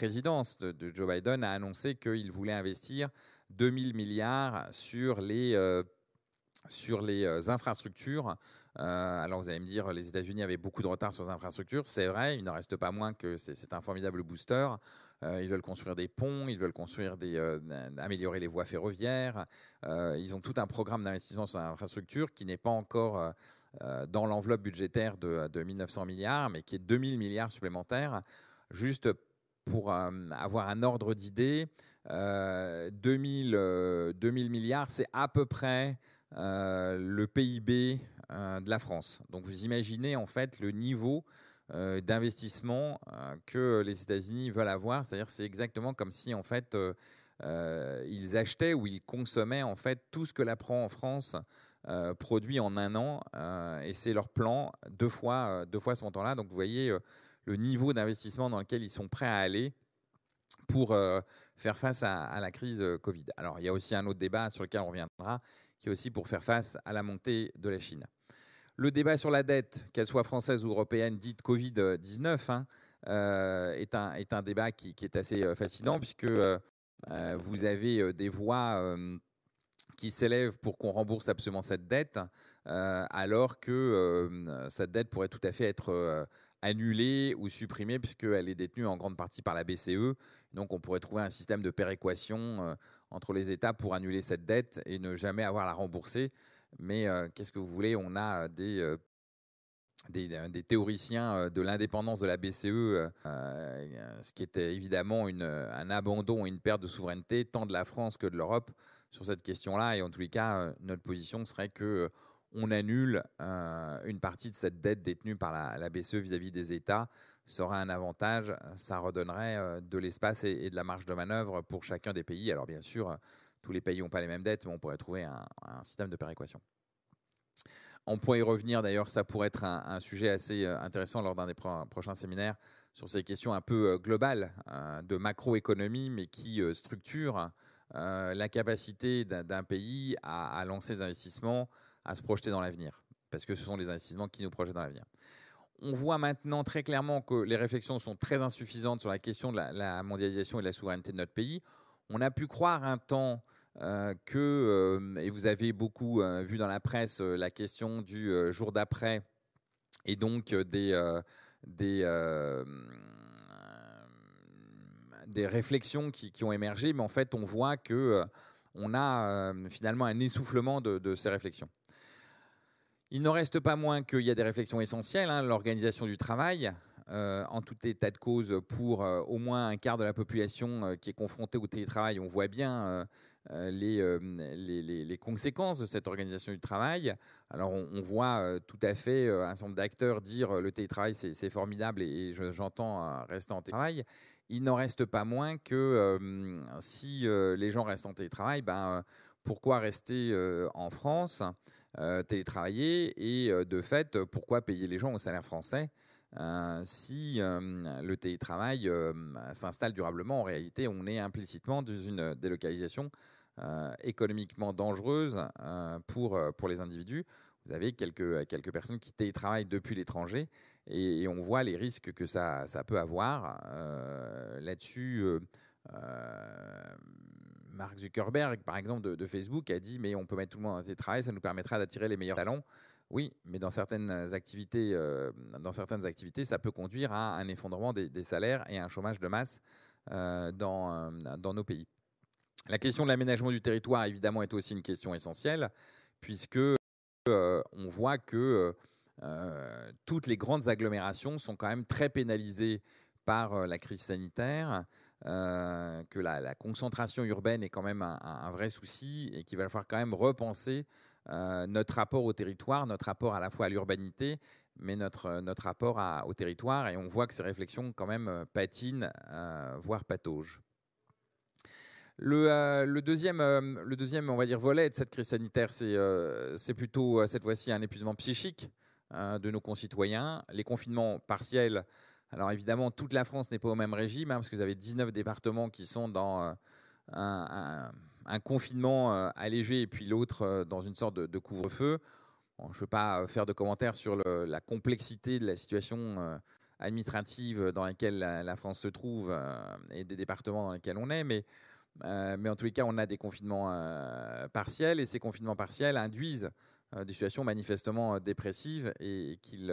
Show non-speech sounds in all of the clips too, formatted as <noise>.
présidence de, Joe Biden a annoncé qu'il voulait investir 2000 milliards sur les sur les euh, infrastructures. Euh, alors vous allez me dire, les États-Unis avaient beaucoup de retard sur les infrastructures. C'est vrai, il n'en reste pas moins que c'est un formidable booster. Euh, ils veulent construire des ponts, ils veulent construire des, améliorer les voies ferroviaires. ils ont tout un programme d'investissement sur l'infrastructure qui n'est pas encore dans l'enveloppe budgétaire de, de 1900 milliards, mais qui est 2000 milliards supplémentaires. Juste pour avoir un ordre d'idée, 2000, 2000 milliards, c'est à peu près euh, le PIB euh, de la France. Donc vous imaginez en fait le niveau euh, d'investissement que les États-Unis veulent avoir. C'est-à-dire c'est exactement comme si en fait ils achetaient ou ils consommaient en fait tout ce que la en France produit en un an et c'est leur plan deux fois deux fois ce montant-là. Donc vous voyez le niveau d'investissement dans lequel ils sont prêts à aller pour faire face à, la crise Covid. Alors il y a aussi un autre débat sur lequel on reviendra, qui est aussi pour faire face à la montée de la Chine. Le débat sur la dette, qu'elle soit française ou européenne, dite Covid-19, hein, euh, est, un, débat qui, est assez euh, fascinant puisque euh, vous avez des voix qui s'élèvent pour qu'on rembourse absolument cette dette, alors que cette dette pourrait tout à fait être annulée ou supprimée puisqu'elle est détenue en grande partie par la BCE. Donc on pourrait trouver un système de péréquation euh, entre les États pour annuler cette dette et ne jamais avoir à la rembourser. Mais euh, qu'est-ce que vous voulez? On a des, euh, des, théoriciens de l'indépendance de la BCE, ce qui était évidemment une, un abandon une perte de souveraineté tant de la France que de l'Europe sur cette question-là. Et en tous les cas, notre position serait que on annule euh, une partie de cette dette détenue par la, BCE vis-à-vis des États, ça aurait un avantage, ça redonnerait euh, de l'espace et, de la marge de manœuvre pour chacun des pays. Alors bien sûr, tous les pays n'ont pas les mêmes dettes, mais on pourrait trouver un, système de péréquation. On pourrait y revenir, d'ailleurs, ça pourrait être un, sujet assez euh, intéressant lors d'un des prochains séminaires sur ces questions un peu globales de macroéconomie, mais qui structurent la capacité d'un pays à, à lancer des investissements à se projeter dans l'avenir, parce que ce sont les investissements qui nous projettent dans l'avenir. On voit maintenant très clairement que les réflexions sont très insuffisantes sur la question de la, mondialisation et de la souveraineté de notre pays. On a pu croire un temps euh, que, euh, et vous avez beaucoup euh, vu dans la presse la question du jour d'après, et donc des, des, réflexions qui, ont émergé, mais en fait on voit que on a finalement un essoufflement de ces réflexions. Il n'en reste pas moins qu'il y a des réflexions essentielles. Hein, l'organisation du travail, euh, en tout état de cause, pour euh, au moins un quart de la population euh, qui est confrontée au télétravail, on voit bien les, conséquences de cette organisation du travail. Alors, on, voit tout à fait un certain nombre d'acteurs dire le télétravail, c'est formidable et, j'entends rester en télétravail. Il n'en reste pas moins que si les gens restent en télétravail, ben, pourquoi rester en France? Euh, télétravailler et euh, de fait, pourquoi payer les gens au salaire français euh, si le télétravail s'installe durablement, en réalité, on est implicitement dans une délocalisation économiquement dangereuse pour, pour les individus. Vous avez quelques, quelques personnes qui télétravaillent depuis l'étranger et, on voit les risques que ça, ça peut avoir. Là-dessus, Mark Zuckerberg, par exemple, de, Facebook, a dit mais on peut mettre tout le monde en télétravail, ça nous permettra d'attirer les meilleurs talents. Oui, mais dans certaines activités, euh, dans certaines activités, ça peut conduire à un effondrement des, salaires et à un chômage de masse euh, dans, euh, dans nos pays. La question de l'aménagement du territoire, évidemment, est aussi une question essentielle, puisque on voit que toutes les grandes agglomérations sont quand même très pénalisées par la crise sanitaire. Euh, que la, concentration urbaine est quand même un, vrai souci et qu'il va falloir quand même repenser euh, notre rapport au territoire, notre rapport à la fois à l'urbanité, mais notre, notre rapport au territoire. Et on voit que ces réflexions quand même euh, patinent, voire pataugent. Le, deuxième, le deuxième, on va dire, volet de cette crise sanitaire, c'est plutôt cette fois-ci un épuisement psychique de nos concitoyens. Les confinements partiels alors évidemment, toute la France n'est pas au même régime, hein, parce que vous avez 19 départements qui sont dans euh, un, confinement euh, allégé et puis l'autre euh, dans une sorte de, couvre-feu. je ne veux pas faire de commentaires sur la complexité de la situation administratives dans lesquelles la, France se trouve et des départements dans lesquels on est, mais, en tous les cas, on a des confinements partiels et ces confinements partiels induisent des situations manifestement dépressives et qui,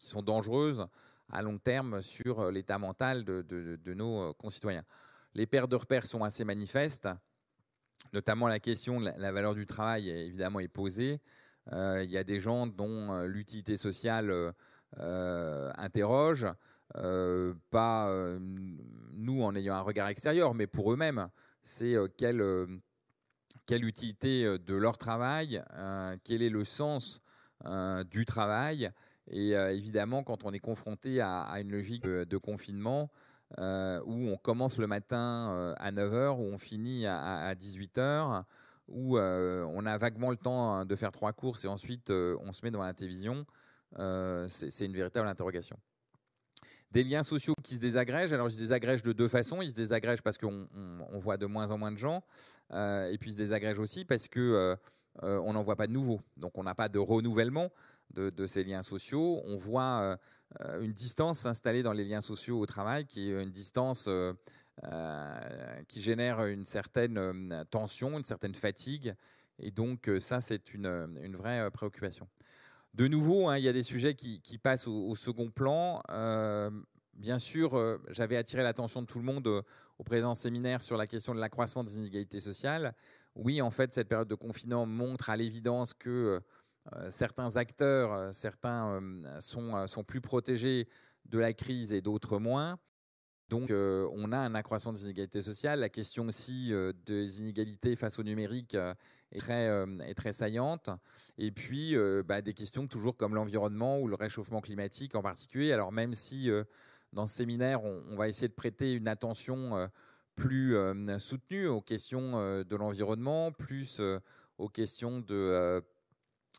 sont dangereuses à long terme sur l'état mental de, nos concitoyens. Les pertes de repères sont assez manifestes, notamment la question de la valeur du travail évidemment est posée. Euh, il y a des gens dont euh, l'utilité sociale euh, interroge, pas nous en ayant un regard extérieur, mais pour eux-mêmes. C'est quelle, quelle utilité de leur travail, quel est le sens du travail. Et évidemment, quand on est confronté à, une logique de, confinement, où on commence le matin à 9h, où on finit à, à 18h, où euh, on a vaguement le temps hein, de faire trois courses et ensuite euh, on se met devant la télévision, euh, c'est une véritable interrogation. Des liens sociaux qui se désagrègent. Alors, ils se désagrègent de deux façons. Ils se désagrègent parce qu'on voit de moins en moins de gens, et puis ils se désagrègent aussi parce que on n'en voit pas de nouveaux. Donc, on n'a pas de renouvellement de, ces liens sociaux. On voit une distance s'installer dans les liens sociaux au travail, qui est une distance euh, qui génère une certaine euh, tension, une certaine fatigue. Et donc euh, ça, c'est une, vraie préoccupation. De nouveau, hein, il y a des sujets qui, passent au, second plan. bien sûr, j'avais attiré l'attention de tout le monde au présent séminaire sur la question de l'accroissement des inégalités sociales. Oui, en fait, cette période de confinement montre à l'évidence que certains acteurs, certains sont, sont, plus protégés de la crise et d'autres moins. Donc, euh, on a un accroissement des inégalités sociales. La question aussi euh, des inégalités face au numérique euh, est, très, est, très, saillante. Et puis, bah, des questions toujours comme l'environnement ou le réchauffement climatique en particulier. Alors, même si dans ce séminaire, on, va essayer de prêter une attention plus soutenue aux questions de l'environnement, plus aux questions de,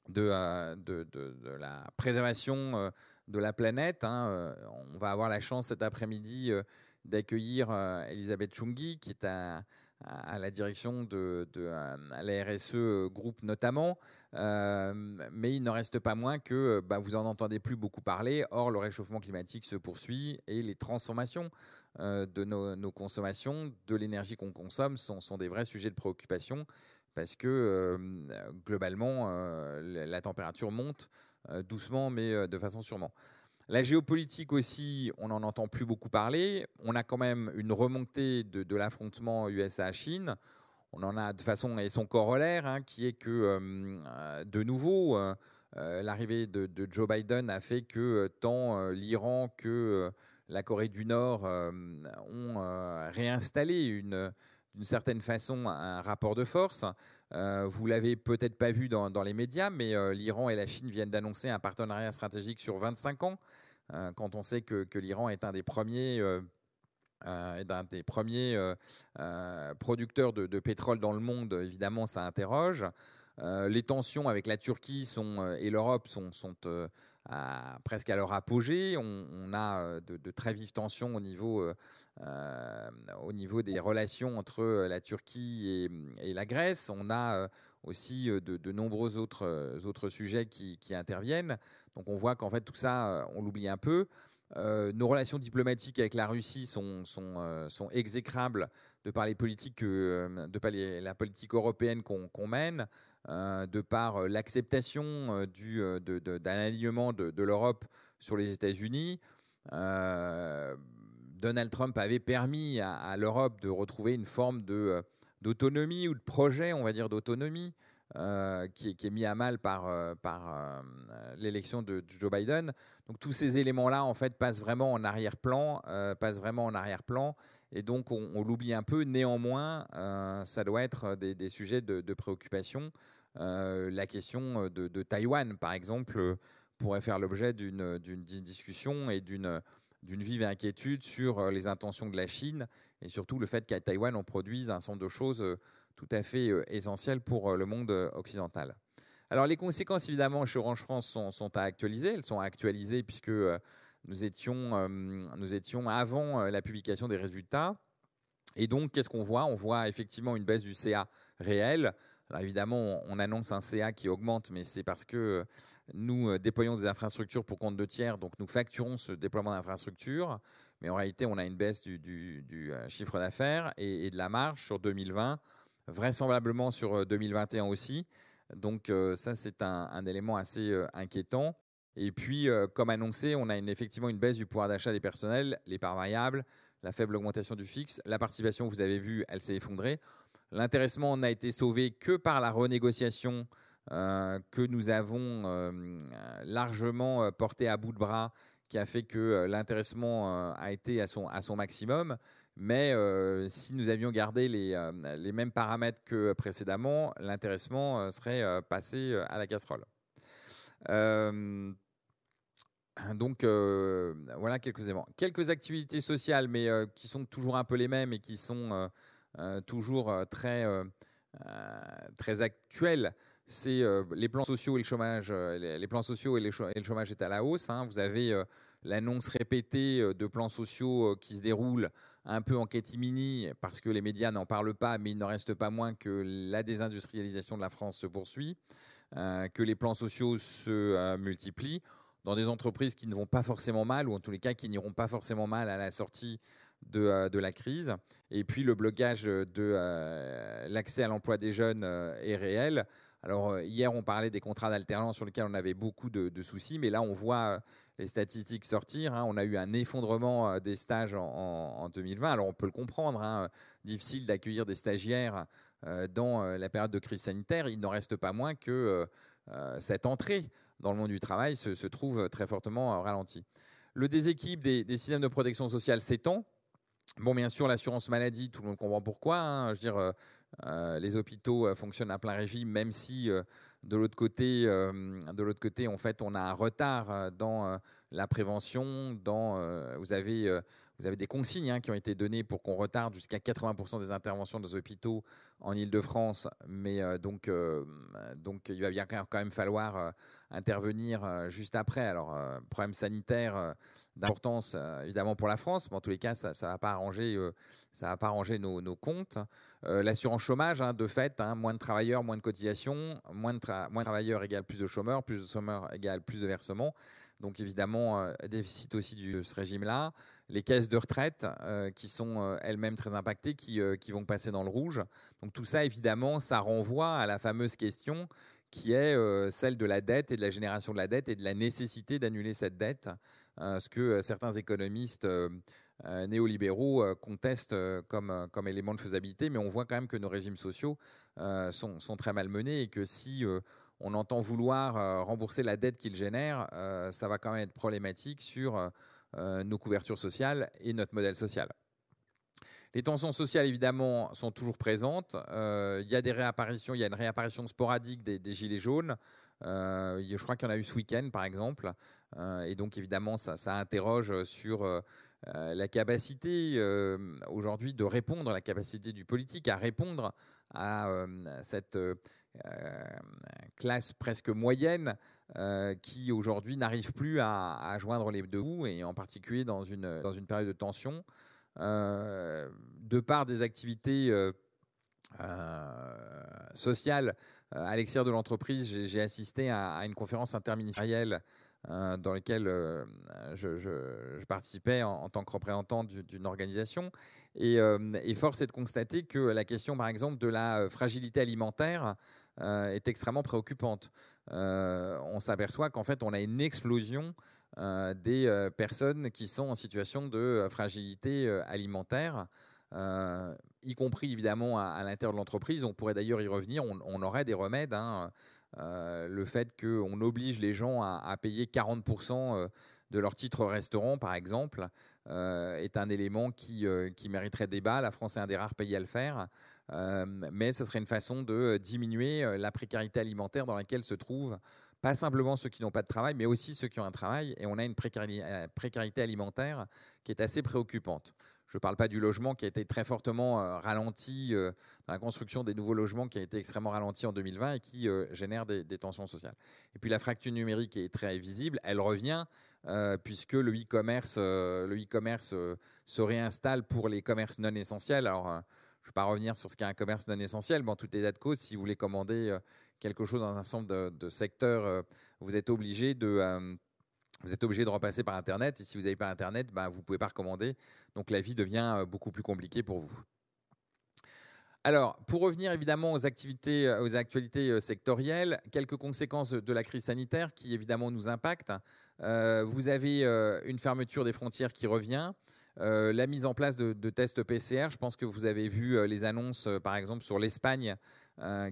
de, de, la préservation de la planète. Hein, euh, on va avoir la chance cet après-midi euh, d'accueillir euh, Elisabeth Chungi, qui est à, la direction de, la RSE Groupe notamment. mais il n'en reste pas moins que bah, vous en entendez plus beaucoup parler. Or, le réchauffement climatique se poursuit et les transformations de nos, consommations, de l'énergie qu'on consomme, sont, des vrais sujets de préoccupation parce que globalement, la température monte doucement, mais de façon sûrement. La géopolitique aussi, on n'en entend plus beaucoup parler. On a quand même une remontée de, l'affrontement USA-Chine. On en a de façon et son corollaire, hein, qui est que de nouveau, l'arrivée de, Joe Biden a fait que tant l'Iran que la Corée du Nord ont réinstallé une, d'une certaine façon un rapport de force. Euh, vous l'avez peut-être pas vu dans, les médias, mais euh, l'Iran et la Chine viennent d'annoncer un partenariat stratégique sur 25 ans. Euh, quand on sait que, l'Iran est un des premiers, d'un des premiers producteurs de, pétrole dans le monde, évidemment, ça interroge. les tensions avec la Turquie et l'Europe sont presque à leur apogée. On, a de, très vives tensions au niveau euh, au niveau des relations entre euh, la Turquie et, la Grèce. On a euh, aussi de, nombreux autres, autres sujets qui, interviennent. Donc on voit qu'en fait tout ça, on l'oublie un peu. nos relations diplomatiques avec la Russie sont, exécrables de par les politiques, de par la politique européenne qu'on mène, de par l'acceptation d'un alignement de l'Europe sur les États-Unis. Donald Trump avait permis à, l'Europe de retrouver une forme euh, d'autonomie ou de projet, on va dire, d'autonomie. Euh, qui, est mis à mal par, euh, par l'élection de, Joe Biden. Donc tous ces éléments-là, en fait, passent vraiment en arrière-plan, passent vraiment en arrière-plan, et donc on, l'oublie un peu. Néanmoins, ça doit être des, sujets de, préoccupation. la question de, de, Taïwan, par exemple, pourrait faire l'objet d'une discussion et d'une d'une vive inquiétude sur euh, les intentions de la Chine et surtout le fait qu'à Taïwan, on produise un nombre de choses euh, tout à fait euh, essentielles pour le monde occidental. Alors les conséquences, évidemment, chez Orange France sont, à actualiser. Elles sont actualisées puisque nous étions, nous étions avant la publication des résultats. Et donc, qu'est-ce qu'on voit? On voit effectivement une baisse du CA réel. Alors évidemment, on annonce un CA qui augmente, mais c'est parce que nous déployons des infrastructures pour compte de tiers, donc nous facturons ce déploiement d'infrastructures, mais en réalité, on a une baisse du, chiffre d'affaires et, de la marge sur 2020, vraisemblablement sur 2021 aussi. Donc ça, c'est un, élément assez inquiétant. Et puis, comme annoncé, on a effectivement une baisse du pouvoir d'achat des personnels, les parts variables, la faible augmentation du fixe. La participation, vous avez vu, elle s'est effondrée. L'intéressement n'a été sauvé que par la renégociation euh, que nous avons euh, largement euh, porté à bout de bras, qui a fait que l'intéressement a été à son, à son maximum. Mais si nous avions gardé les, les mêmes paramètres que précédemment, l'intéressement serait passé à la casserole. Donc voilà quelques éléments. Quelques activités sociales, mais qui sont toujours un peu les mêmes et qui sont toujours très, très actuelles. C'est les plans sociaux et le chômage. Les, plans sociaux et, le chômage est à la hausse. Hein. Vous avez l'annonce répétée de plans sociaux qui se déroulent un peu en catimini parce que les médias n'en parlent pas, mais il n'en reste pas moins que la désindustrialisation de la France se poursuit, que les plans sociaux se multiplient dans des entreprises qui ne vont pas forcément mal, ou en tous les cas qui n'iront pas forcément mal à la sortie de, euh, de la crise. Et puis le blocage de euh, l'accès à l'emploi des jeunes euh, est réel. Alors hier, on parlait des contrats d'alternance sur lesquels on avait beaucoup de, soucis, mais là, on voit les statistiques sortir. Hein. On a eu un effondrement des stages en, 2020. Alors on peut le comprendre, hein. difficile d'accueillir des stagiaires dans la période de crise sanitaire. Il n'en reste pas moins que cette entrée dans le monde du travail se, trouve très fortement ralenti. Le déséquilibre des, systèmes de protection sociale s'étend. Bon, bien sûr, l'assurance maladie, tout le monde comprend pourquoi. Hein. Je dire, euh, euh, les hôpitaux euh, fonctionnent à plein régime, même si de l'autre côté, de l'autre côté, en fait, on a un retard dans la prévention. Dans, vous avez, vous avez des consignes hein, qui ont été données pour qu'on retarde jusqu'à 80% des interventions des hôpitaux en Île-de-France, mais donc, donc il va bien quand même falloir intervenir juste après. Alors, problème sanitaire d'importance euh, évidemment pour la France, mais en tous les cas, ça ne va pas arranger, euh, pas nos, comptes. Euh, l'assurance chômage, hein, de fait, hein, moins de travailleurs, moins de cotisations, moins de, travailleurs égale plus de chômeurs, plus de chômeurs égale plus de versements. Donc évidemment, déficit aussi de ce régime-là. Les caisses de retraite qui sont elles-mêmes très impactées, qui vont passer dans le rouge. Donc tout ça, évidemment, ça renvoie à la fameuse question qui est euh, celle de la dette et de la génération de la dette et de la nécessité d'annuler cette dette, euh, ce que euh, certains économistes néolibéraux contestent comme, comme élément de faisabilité, mais on voit quand même que nos régimes sociaux sont, sont, très malmenés et que si on entend vouloir rembourser la dette qu'ils génèrent, ça va quand même être problématique sur nos couvertures sociales et notre modèle social. Les tensions sociales, évidemment, sont toujours présentes. Euh, il y a des réapparitions, il y a une réapparition sporadique des, gilets jaunes. Euh, je crois qu'il y en a eu ce week-end, par exemple. Euh, et donc, évidemment, ça, interroge sur la capacité aujourd'hui de répondre, la capacité du politique à répondre à cette classe presque moyenne qui aujourd'hui n'arrive plus à, à, joindre les deux bouts, et en particulier dans une, dans une période de tension. Euh, de par des activités euh, euh, sociales à l'extérieur de l'entreprise, j'ai assisté à, une conférence interministérielle dans laquelle je, participais en, tant que représentant d'une organisation. Et, force est de constater que la question, par exemple, de la fragilité alimentaire est extrêmement préoccupante. on s'aperçoit qu'en fait, on a une explosion euh, des euh, personnes qui sont en situation de euh, fragilité alimentaire. y compris évidemment à, l'intérieur de l'entreprise. On pourrait d'ailleurs y revenir, on, aurait des remèdes. Hein. le fait qu'on oblige les gens à, payer 40% de leur titre restaurant, par exemple, est un élément qui, qui, mériterait débat. La France est un des rares pays à le faire. mais ce serait une façon de diminuer la précarité alimentaire dans laquelle se trouvent pas simplement ceux qui n'ont pas de travail, mais aussi ceux qui ont un travail. Et on a une euh, précarité, alimentaire qui est assez préoccupante. Je ne parle pas du logement qui a été très fortement euh, ralenti euh, dans la construction des nouveaux logements qui a été extrêmement ralenti en 2020 et qui génère des, tensions sociales. Et puis la fracture numérique est très visible. Elle revient puisque le e-commerce, se réinstalle pour les commerces non essentiels. Alors je vais pas revenir sur ce qu'est un commerce non essentiel, mais en toutes les dates cause, si vous voulez commander quelque chose dans un ensemble de, de secteurs, vous êtes obligé de vous êtes obligé de repasser par Internet. Et si vous n'avez pas Internet, ben, vous ne pouvez pas recommander. Donc la vie devient beaucoup plus compliquée pour vous. Alors, pour revenir évidemment aux activités, euh, aux actualités euh, sectorielles, quelques conséquences de la crise sanitaire qui évidemment nous impactent. Euh, vous avez une fermeture des frontières qui revient. La mise en place de, tests PCR, je pense que vous avez vu les annonces, par exemple, sur l'Espagne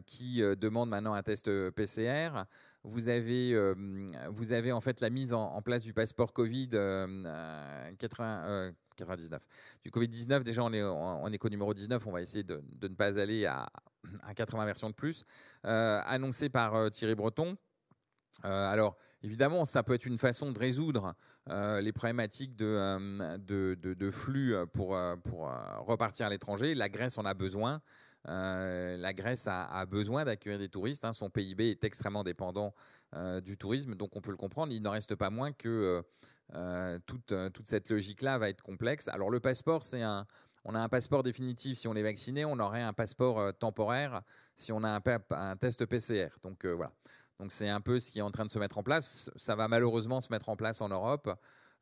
qui demande maintenant un test PCR. Vous avez, vous avez en fait la mise en, place du passeport Covid 80, 99. Du Covid-19, déjà, on est en éco numéro 19. On va essayer de, ne pas aller à, 80 versions de plus. Euh, annoncé par euh, Thierry Breton. Euh, alors, évidemment, ça peut être une façon de résoudre les problématiques de, de, flux pour, repartir à l'étranger. La Grèce en a besoin. la Grèce a, besoin d'accueillir des touristes. Hein. Son PIB est extrêmement dépendant du tourisme, donc on peut le comprendre. Il n'en reste pas moins que euh, toute, euh, cette logique-là va être complexe. Alors le passeport, c'est un, on a un passeport définitif si on est vacciné, on aurait un passeport euh, temporaire si on a un, un test PCR. Donc voilà. Donc c'est un peu ce qui est en train de se mettre en place. Ça va malheureusement se mettre en place en Europe,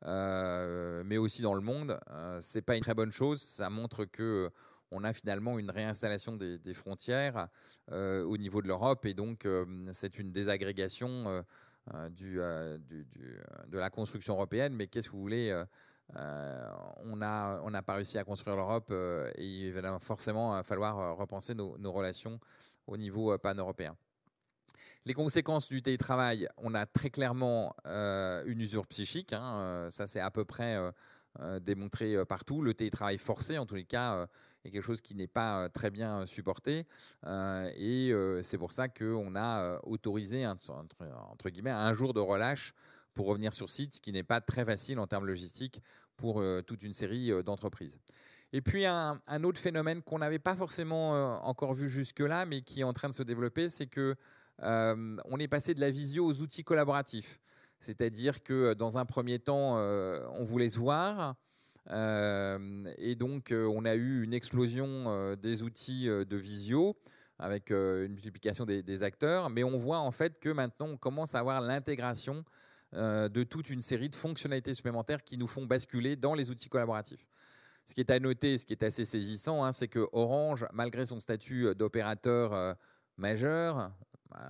mais aussi dans le monde. c'est pas une très bonne chose. Ça montre que on a finalement une réinstallation des, frontières au niveau de l'Europe et donc c'est une désagrégation euh, euh, euh, de la construction européenne, mais qu'est-ce que vous voulez on n'a pas réussi à construire l'Europe et il va forcément falloir repenser nos, relations au niveau pan-européen. Les conséquences du télétravail, on a très clairement une usure psychique. Hein, ça, c'est à peu près démontré partout. Le télétravail forcé, en tous les cas, quelque chose qui n'est pas euh, très bien euh, supporté. Euh, et c'est pour ça qu'on a autorisé, entre, guillemets, un jour de relâche pour revenir sur site, ce qui n'est pas très facile en termes logistiques pour toute une série d'entreprises. Et puis un, autre phénomène qu'on n'avait pas forcément encore vu jusque-là, mais qui est en train de se développer, c'est que on est passé de la visio aux outils collaboratifs. C'est-à-dire que dans un premier temps, on voulait se voir, euh, et donc, euh, on a eu une explosion euh, des outils de visio avec une multiplication des, acteurs, mais on voit en fait que maintenant, on commence à avoir l'intégration de toute une série de fonctionnalités supplémentaires qui nous font basculer dans les outils collaboratifs. Ce qui est à noter, ce qui est assez saisissant, hein, c'est que Orange, malgré son statut d'opérateur majeur,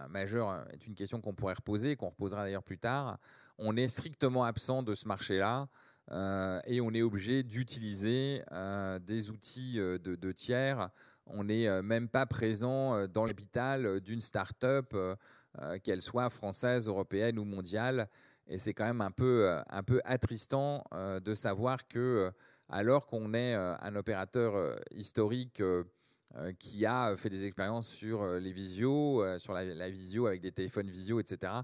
majeur est une question qu'on pourrait reposer, qu'on reposera d'ailleurs plus tard, on est strictement absent de ce marché-là. Euh, et on est obligé d'utiliser euh, des outils euh, de, tiers. On n'est même pas présent dans l'hôpital d'une start-up, qu'elle soit française, européenne ou mondiale. Et c'est quand même un peu, un peu attristant de savoir que, alors qu'on est un opérateur historique qui a fait des expériences sur les visios, sur la, visio avec des téléphones visio, etc.,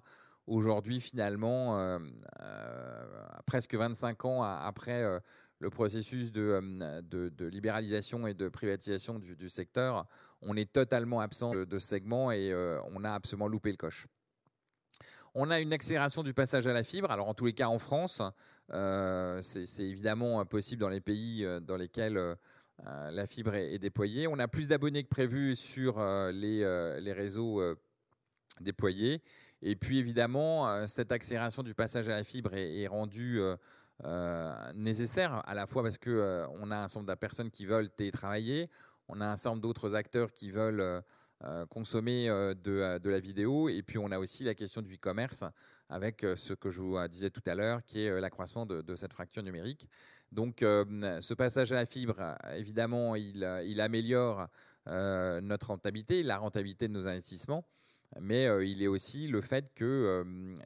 Aujourd'hui, finalement, euh, euh, presque 25 ans après euh, le processus de, de, libéralisation et de privatisation du, secteur, on est totalement absent de, ce segment et on a absolument loupé le coche. On a une accélération du passage à la fibre. Alors en tous les cas en France, c'est évidemment possible dans les pays dans lesquels la fibre est, déployée. On a plus d'abonnés que prévu sur les, les réseaux déployés. Et puis évidemment, euh, cette accélération du passage à la fibre est, rendue euh, euh, nécessaire à la fois parce que on a un certain nombre de personnes qui veulent télétravailler, on a un certain nombre d'autres acteurs qui veulent consommer de, la vidéo, et puis on a aussi la question du e-commerce avec ce que je vous disais tout à l'heure, qui est l'accroissement de, cette fracture numérique. Donc ce passage à la fibre, évidemment, il, améliore notre rentabilité, la rentabilité de nos investissements mais euh, il est aussi le fait qu'il euh,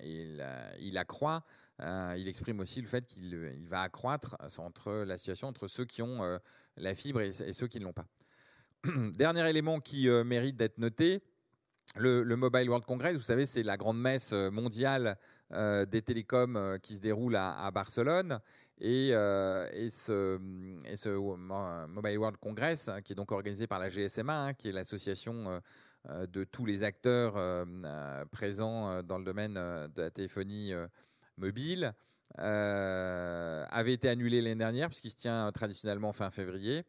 il, accroît, euh, il exprime aussi le fait qu'il va accroître entre la situation entre ceux qui ont la fibre et, ceux qui ne l'ont pas. <clears throat> Dernier élément qui mérite d'être noté, le, Mobile World Congress, vous savez, c'est la grande messe mondiale des télécoms qui se déroule à, Barcelone. Et, ce, Mobile World Congress, qui est donc organisé par la GSMA, hein, qui est l'association euh, de tous les acteurs euh, euh, présents dans le domaine de la téléphonie mobile, avait été annulé l'année dernière puisqu'il se tient traditionnellement fin février.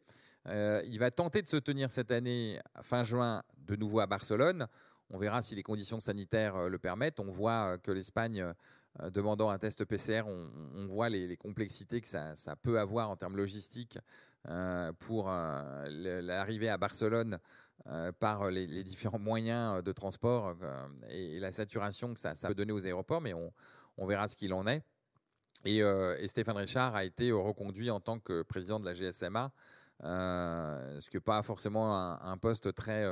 Il va tenter de se tenir cette année, fin juin, de nouveau à Barcelone. On verra si les conditions sanitaires le permettent. On voit que l'Espagne euh, demandant un test PCR, on, voit les, complexités que ça, peut avoir en termes logistiques euh, pour euh, l'arrivée à Barcelone par les, différents moyens de transport et, la saturation que ça, peut donner aux aéroports, mais on, verra ce qu'il en est. Et, Stéphane Richard a été reconduit en tant que président de la GSMA, ce qui n'est pas forcément un, poste très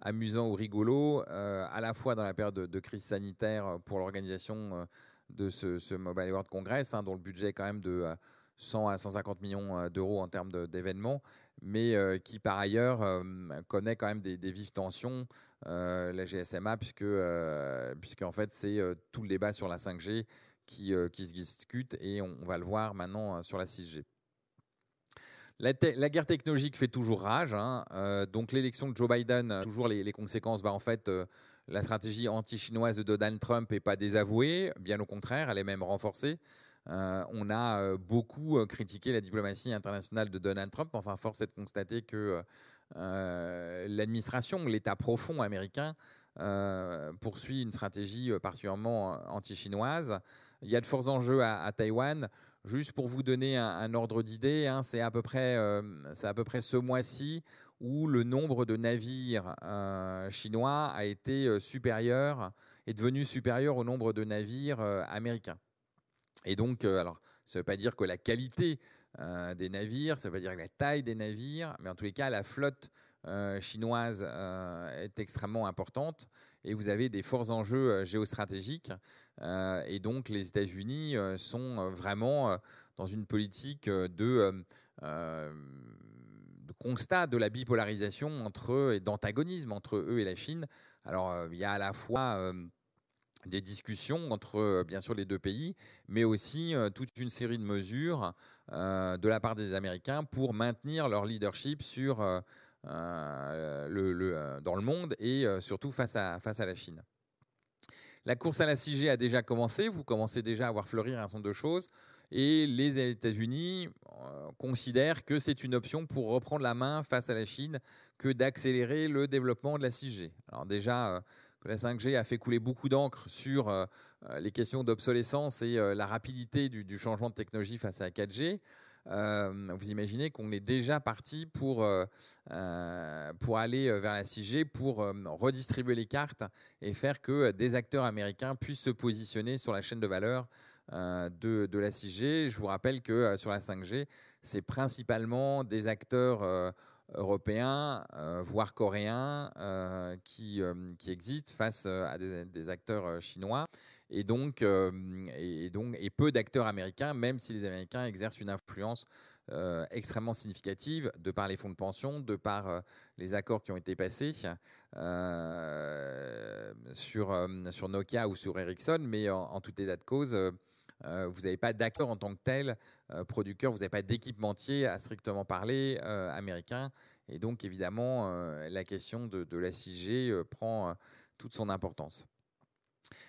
amusant ou rigolo, à la fois dans la période de crise sanitaire pour l'organisation de ce, Mobile World Congress, hein, dont le budget est quand même de 100 euh, à 150 millions euh, d'euros en termes d'événements, mais euh, qui par ailleurs connaît quand même des, vives tensions, la GSMA, puisque, puisque fait c'est tout le débat sur la 5G qui, qui se discute et on, va le voir maintenant sur la 6G. La, guerre technologique fait toujours rage. Hein. donc l'élection de Joe Biden, toujours les, conséquences. Bah, en fait, la stratégie anti-chinoise de Donald Trump n'est pas désavouée, bien au contraire, elle est même renforcée. Euh, on a euh, beaucoup euh, critiqué la diplomatie internationale de Donald Trump. Enfin, force est de constater que l'administration, l'État profond américain, poursuit une stratégie particulièrement anti-chinoise. Il y a de forts enjeux à, Taïwan. Juste pour vous donner un, ordre d'idée, hein, c'est à peu près, à peu près ce mois-ci où le nombre de navires euh, chinois a été euh, supérieur, est devenu supérieur au nombre de navires euh, américains. Et donc, alors, ça ne veut pas dire que la qualité des navires, ça ne veut pas dire que la taille des navires, mais en tous les cas, la flotte chinoise est extrêmement importante et vous avez des forts enjeux géostratégiques. et donc, les États-Unis sont vraiment dans une politique de constat de la bipolarisation entre eux et d'antagonisme entre eux et la Chine. Alors, euh, il y a à la fois euh, des discussions entre euh, bien sûr les deux pays, mais aussi toute une série de mesures de la part des Américains pour maintenir leur leadership sur, le, dans le monde et surtout face à, la Chine. La course à la 6G a déjà commencé, vous commencez déjà à voir fleurir un certain nombre de choses. Et les États-Unis euh, considèrent que c'est une option pour reprendre la main face à la Chine que d'accélérer le développement de la 6G. Alors déjà, euh, la 5G a fait couler beaucoup d'encre sur euh, les questions d'obsolescence et la rapidité du, changement de technologie face à la 4G. Vous imaginez qu'on est déjà parti pour, pour aller vers la 6G, pour redistribuer les cartes et faire que des acteurs américains puissent se positionner sur la chaîne de valeur euh, de, la 6G. Je vous rappelle que euh, sur la 5G, c'est principalement des acteurs euh, européens, voire coréens, qui, qui, existent face à des, acteurs chinois. Et donc, et, donc, et peu d'acteurs américains, même si les Américains exercent une influence extrêmement significative de par les fonds de pension, de par les accords qui ont été passés sur, sur Nokia ou sur Ericsson, mais en, en tout état de cause, euh, vous n'avez pas d'acteur en tant que tel, euh, producteur, vous n'avez pas d'équipementier à strictement parler euh, américain. Et donc, évidemment, la question de, la 6G prend toute son importance.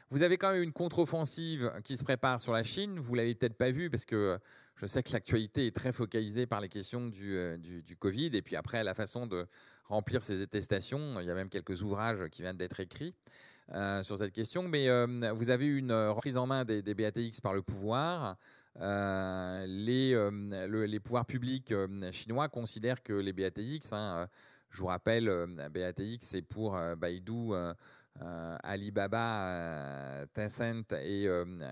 Vous avez quand même une contre-offensive qui se prépare sur la Chine. Vous l'avez peut-être pas vu parce que je sais que l'actualité est très focalisée par les questions du, Covid et puis après la façon de remplir ces attestations. Il y a même quelques ouvrages qui viennent d'être écrits. Euh, sur cette question, mais euh, vous avez eu une reprise en main des, BATX par le pouvoir. Euh, les, pouvoirs publics chinois considèrent que les BATX, hein, je vous rappelle, BATX c'est pour Baidu, Alibaba, Tencent et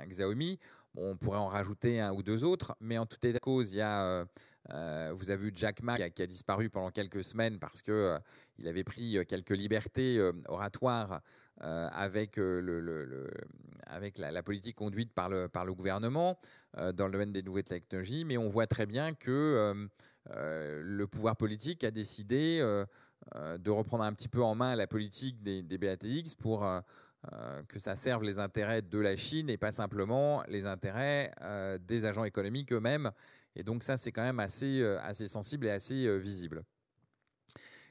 Xiaomi. on pourrait en rajouter un ou deux autres, mais en tout état de cause, il y a vous avez vu Jack Ma qui a, disparu pendant quelques semaines parce que il avait pris quelques libertés oratoires euh, avec, euh, la, politique conduite par le, gouvernement euh, dans le domaine des nouvelles technologies, mais on voit très bien que le pouvoir politique a décidé de reprendre un petit peu en main la politique des, BATX pour que ça serve les intérêts de la Chine et pas simplement les intérêts des agents économiques eux-mêmes. Et donc ça, c'est quand même assez sensible et assez visible.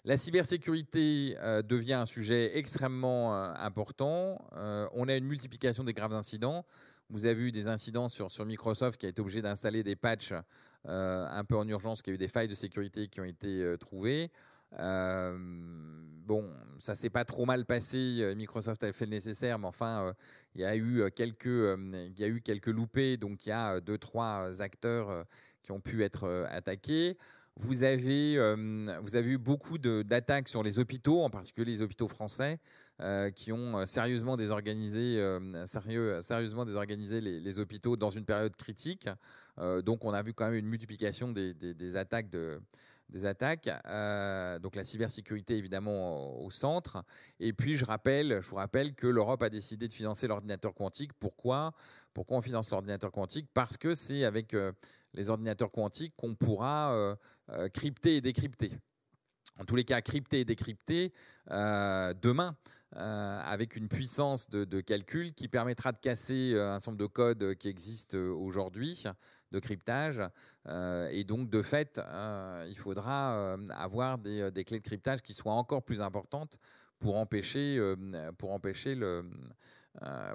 La cybersécurité euh, devient un sujet extrêmement euh, important. Euh, on a une multiplication des graves incidents. Vous avez eu des incidents sur, Microsoft qui a été obligé d'installer des patchs un peu en urgence, qui a eu des failles de sécurité qui ont été trouvées. Bon, ça s'est pas trop mal passé. Microsoft a fait le nécessaire, mais enfin, il y a eu quelques, il y a eu quelques loupés. Donc, il y a deux, trois acteurs qui ont pu être attaqués. Vous avez, avez eu beaucoup d'attaques sur les hôpitaux, en particulier les hôpitaux français, qui ont sérieusement désorganisé, sérieux, sérieusement désorganisé les, les, hôpitaux dans une période critique. donc, on a vu quand même une multiplication des, attaques. Euh, donc la cybersécurité évidemment au, centre. Et puis je rappelle, je vous rappelle que l'Europe a décidé de financer l'ordinateur quantique. Pourquoi? Pourquoi on finance l'ordinateur quantique? Parce que c'est avec euh, les ordinateurs quantiques qu'on pourra euh, crypter et décrypter. En tous les cas, crypter et décrypter demain. avec une puissance de, calcul qui permettra de casser un certain nombre de codes qui existent aujourd'hui de cryptage. Euh, et donc, de fait, euh, il faudra euh, avoir des, clés de cryptage qui soient encore plus importantes pour empêcher, pour empêcher le.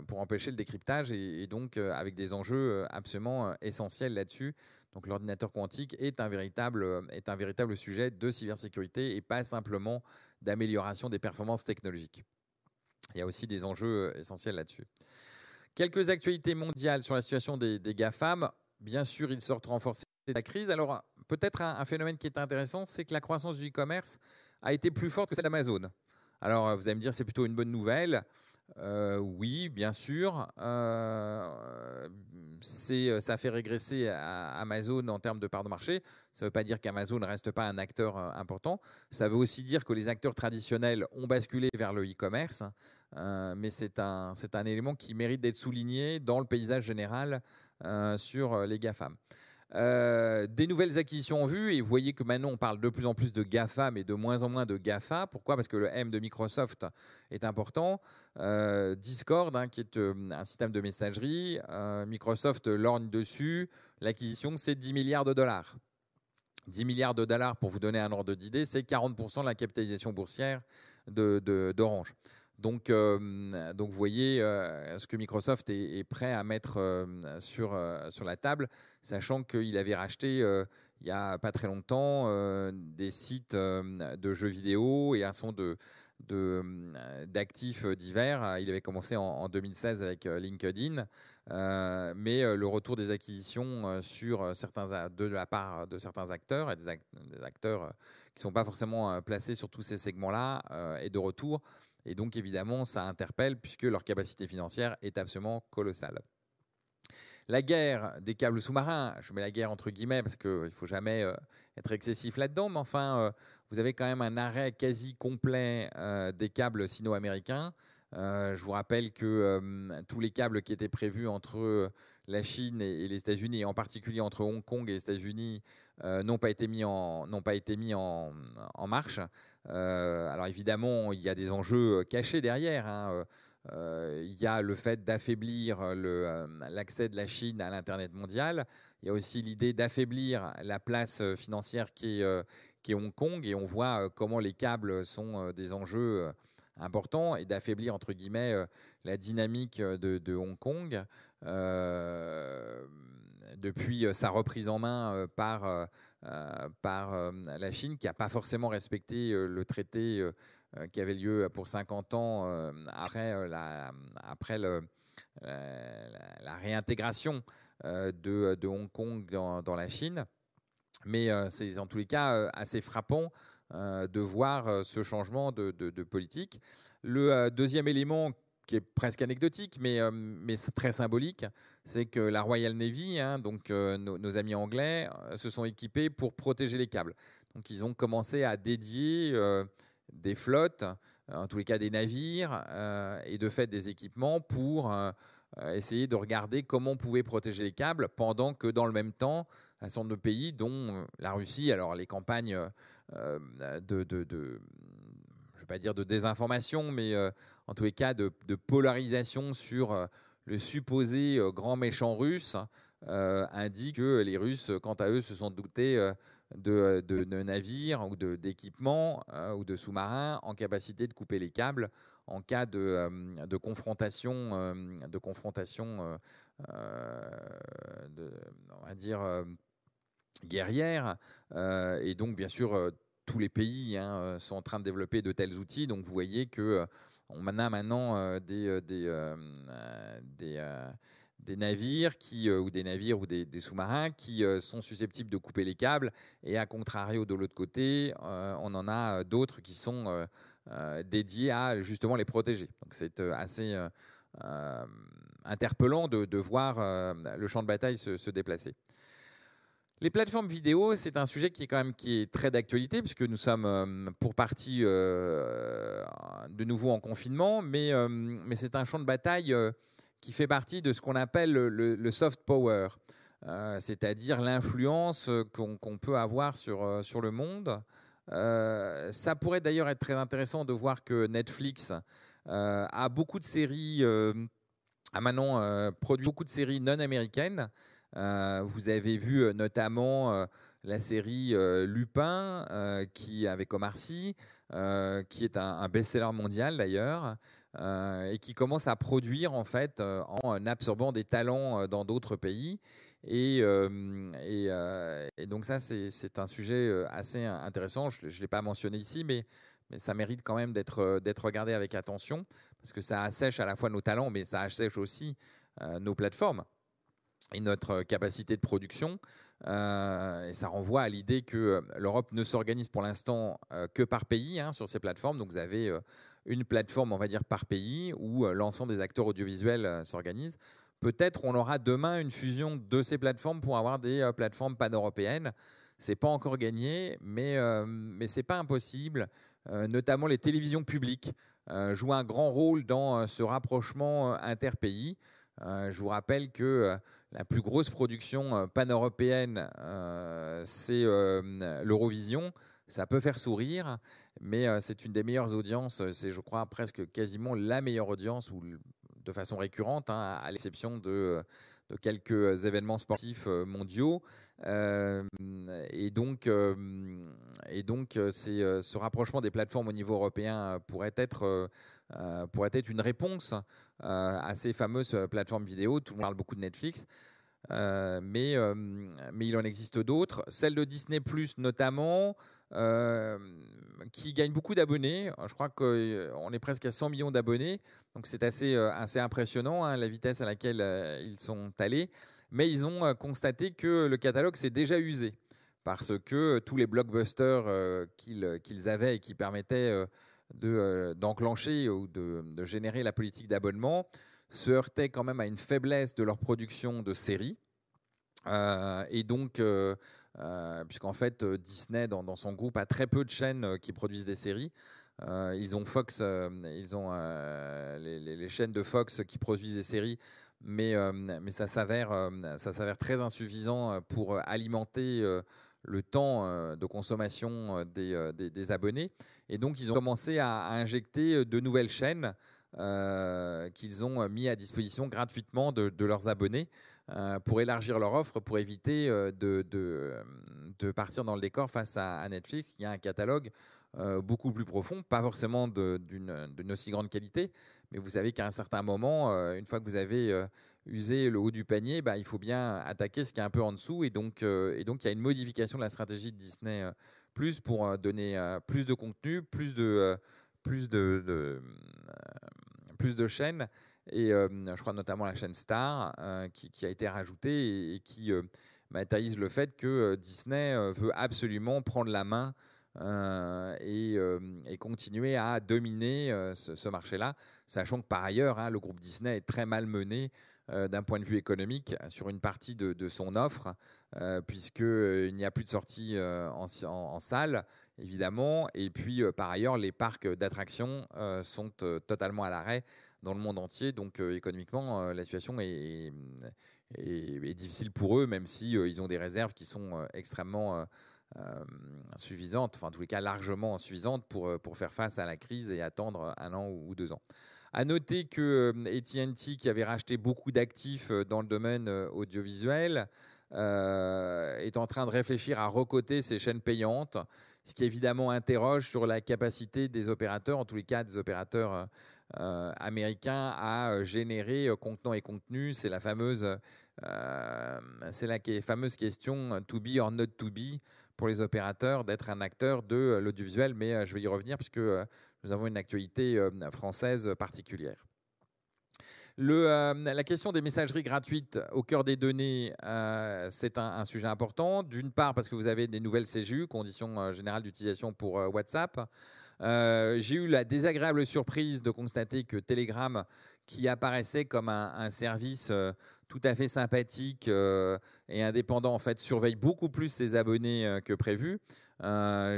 Pour empêcher le décryptage et, donc avec des enjeux absolument essentiels là-dessus. Donc l'ordinateur quantique est un, véritable, est un véritable sujet de cybersécurité et pas simplement d'amélioration des performances technologiques. Il y a aussi des enjeux essentiels là-dessus. Quelques actualités mondiales sur la situation des, GAFAM. Bien sûr, ils sortent renforcés de la crise. Alors, peut-être un, phénomène qui est intéressant, c'est que la croissance du e-commerce a été plus forte que celle d'Amazon. Alors, vous allez me dire, c'est plutôt une bonne nouvelle. Euh, oui, bien sûr. Euh, ça fait régresser Amazon en termes de part de marché. Ça ne veut pas dire qu'Amazon ne reste pas un acteur euh, important. Ça veut aussi dire que les acteurs traditionnels ont basculé vers le e-commerce. mais c'est un, un élément qui mérite d'être souligné dans le paysage général sur les GAFAM. Euh, des nouvelles acquisitions en vue, et vous voyez que maintenant on parle de plus en plus de GAFA, mais de moins en moins de GAFA. Pourquoi? Parce que le M de Microsoft est important. Euh, Discord, hein, qui est euh, un système de messagerie, Microsoft lorgne dessus. L'acquisition, c'est 10 milliards de dollars. 10 milliards de dollars, pour vous donner un ordre d'idée, c'est 40% de la capitalisation boursière d'Orange. Donc, euh, donc, vous voyez euh, ce que Microsoft est, prêt à mettre euh, sur, sur la table, sachant qu'il avait racheté il n'y a pas très longtemps des sites de jeux vidéo et un son de, d'actifs divers. Il avait commencé en, 2016 avec LinkedIn, mais le retour des acquisitions sur certains, de la part de certains acteurs et des, acteurs qui ne sont pas forcément placés sur tous ces segments-là est de retour. Et donc, évidemment, ça interpelle puisque leur capacité financière est absolument colossale. La guerre des câbles sous-marins, je mets la guerre entre guillemets parce qu'il ne faut jamais euh, être excessif là-dedans, mais enfin, euh, vous avez quand même un arrêt quasi complet euh, des câbles sino-américains. je vous rappelle que tous les câbles qui étaient prévus entre la Chine et, les États-Unis, et en particulier entre Hong Kong et les États-Unis, euh, n'ont pas été mis en, marche. Euh, alors évidemment, il y a des enjeux cachés derrière. Hein. Euh, il y a le fait d'affaiblir l'accès de la Chine à l'Internet mondial. Il y a aussi l'idée d'affaiblir la place financière qui est Hong Kong. Et on voit comment les câbles sont des enjeux importants et d'affaiblir, entre guillemets, la dynamique de, Hong Kong. Depuis sa reprise en main par euh, par euh, la Chine, qui n'a pas forcément respecté euh, le traité qui avait lieu pour 50 ans après, la, après la, réintégration de, Hong Kong dans, la Chine. Mais c'est en tous les cas assez frappant de voir ce changement de, de politique. Le deuxième élément qui est presque anecdotique, mais, euh, mais très symbolique, c'est que la Royal Navy, hein, donc euh, nos, amis anglais, euh, se sont équipés pour protéger les câbles. Donc ils ont commencé à dédier des flottes, en tous les cas des navires, et de fait des équipements pour essayer de regarder comment on pouvait protéger les câbles, pendant que dans le même temps, un certain nombre de pays, dont la Russie, alors les campagnes de, de pas dire de désinformation, mais euh, en tous les cas de, polarisation sur euh, le supposé euh, grand méchant russe, indique que les Russes, quant à eux, se sont doutés de, de, navires ou d'équipements ou de sous-marins en capacité de couper les câbles en cas de, de confrontation, de confrontation on va dire, guerrière. et donc, bien sûr, tous les pays hein, sont en train de développer de tels outils. Donc, vous voyez que on a maintenant des, des, navires euh, ou des navires ou des, sous-marins qui euh, sont susceptibles de couper les câbles. Et à contrario, de l'autre côté, euh, on en a d'autres qui sont dédiés à justement les protéger. Donc c'est assez interpellant de, voir le champ de bataille se, déplacer. Les plateformes vidéo, c'est un sujet qui est quand même qui est très d'actualité puisque nous sommes pour partie de nouveau en confinement, mais, mais c'est un champ de bataille qui fait partie de ce qu'on appelle le, soft power, euh, c'est-à-dire l'influence qu'on peut avoir sur, euh, sur le monde. Euh, ça pourrait d'ailleurs être très intéressant de voir que Netflix a beaucoup de séries, a maintenant produit beaucoup de séries non américaines. Vous avez vu notamment la série Lupin, qui avec Omar Sy, qui est un, best-seller mondial d'ailleurs. Euh, et qui commence à produire en fait euh, en absorbant des talents euh, dans d'autres pays. Et, donc ça, c'est un sujet assez intéressant. Je ne l'ai pas mentionné ici, mais ça mérite quand même d'être regardé avec attention, parce que ça assèche à la fois nos talents, mais ça assèche aussi nos plateformes et notre capacité de production. et ça renvoie à l'idée que l'Europe ne s'organise pour l'instant que par pays hein, sur ces plateformes. Donc vous avez une plateforme, on va dire, par pays où euh, l'ensemble des acteurs audiovisuels euh, s'organisent. Peut-être on aura demain une fusion de ces plateformes pour avoir des euh, plateformes pan-européennes. C'est pas encore gagné, mais, mais c'est pas impossible. notamment les télévisions publiques jouent un grand rôle dans ce rapprochement interpays. Je vous rappelle que la plus grosse production pan-européenne, c'est l'Eurovision ça peut faire sourire, mais euh, c'est une des meilleures audiences. C'est, je crois, presque quasiment la meilleure audience, ou de façon récurrente, hein, à l'exception de, quelques événements sportifs euh, mondiaux. Euh, et donc, et donc ce rapprochement des plateformes au niveau européen pourrait être, pourrait être une réponse à ces fameuses plateformes vidéo. Tout le monde parle beaucoup de Netflix. mais, mais il en existe d'autres. Celle de Disney Plus notamment, euh, qui gagne beaucoup d'abonnés. Je crois qu'on euh, est presque à 100 millions d'abonnés. Donc c'est assez, euh, assez impressionnant hein, la vitesse à laquelle ils sont allés. Mais ils ont constaté que le catalogue s'est déjà usé parce que tous les blockbusters qu'ils avaient et qui permettaient d'enclencher ou de, générer la politique d'abonnement se heurtaient quand même à une faiblesse de leur production de séries. et donc, euh, puisqu'en fait euh, Disney dans, son groupe a très peu de chaînes euh, qui produisent des séries. ils ont Fox, ils ont les, chaînes de Fox qui produisent des séries, mais, mais ça s'avère très insuffisant pour alimenter le temps de consommation des, des, abonnés. Et donc, ils ont commencé à, injecter de nouvelles chaînes qu'ils ont mis à disposition gratuitement de, leurs abonnés. Euh, pour élargir leur offre, pour éviter euh, de, de, partir dans le décor face à, Netflix, qui a un catalogue euh, beaucoup plus profond, pas forcément d'une aussi grande qualité, mais vous savez qu'à un certain moment, une fois que vous avez usé le haut du panier, bah, il faut bien attaquer ce qui est un peu en dessous, et donc, donc il y a une modification de la stratégie de Disney Plus pour donner plus de contenu, plus de, plus de, plus de chaînes et euh, je crois notamment la chaîne Star euh, qui, a été rajoutée et, qui euh, matérialise le fait que Disney veut absolument prendre la main et, continuer à dominer ce, marché-là, sachant que par ailleurs, hein, le groupe Disney est très mal mené d'un point de vue économique sur une partie de, son offre, puisqu'il n'y a plus de sorties en, salle, évidemment, et puis par ailleurs, les parcs d'attractions sont totalement à l'arrêt dans le monde entier. Donc euh, économiquement, euh, la situation est, difficile pour eux, même si euh, ils ont des réserves qui sont extrêmement suffisantes, enfin en tous les cas largement suffisantes pour, pour faire face à la crise et attendre un an ou deux ans. À noter que AT&T, qui avait racheté beaucoup d'actifs dans le domaine audiovisuel, est en train de réfléchir à recoter ses chaînes payantes, ce qui évidemment interroge sur la capacité des opérateurs, en tous les cas des opérateurs américain à générer contenant et contenu. C'est la fameuse, c'est la fameuse question to be or not to be pour les opérateurs d'être un acteur de l'audiovisuel, mais je vais y revenir puisque nous avons une actualité française particulière. Euh, la question des messageries gratuites au cœur des données, euh, c'est un, sujet important. D'une part, parce que vous avez des nouvelles CGU, conditions euh, générales d'utilisation pour WhatsApp. J'ai eu la désagréable surprise de constater que Telegram, qui apparaissait comme un, service tout à fait sympathique et indépendant, en fait, surveille beaucoup plus ses abonnés que prévu.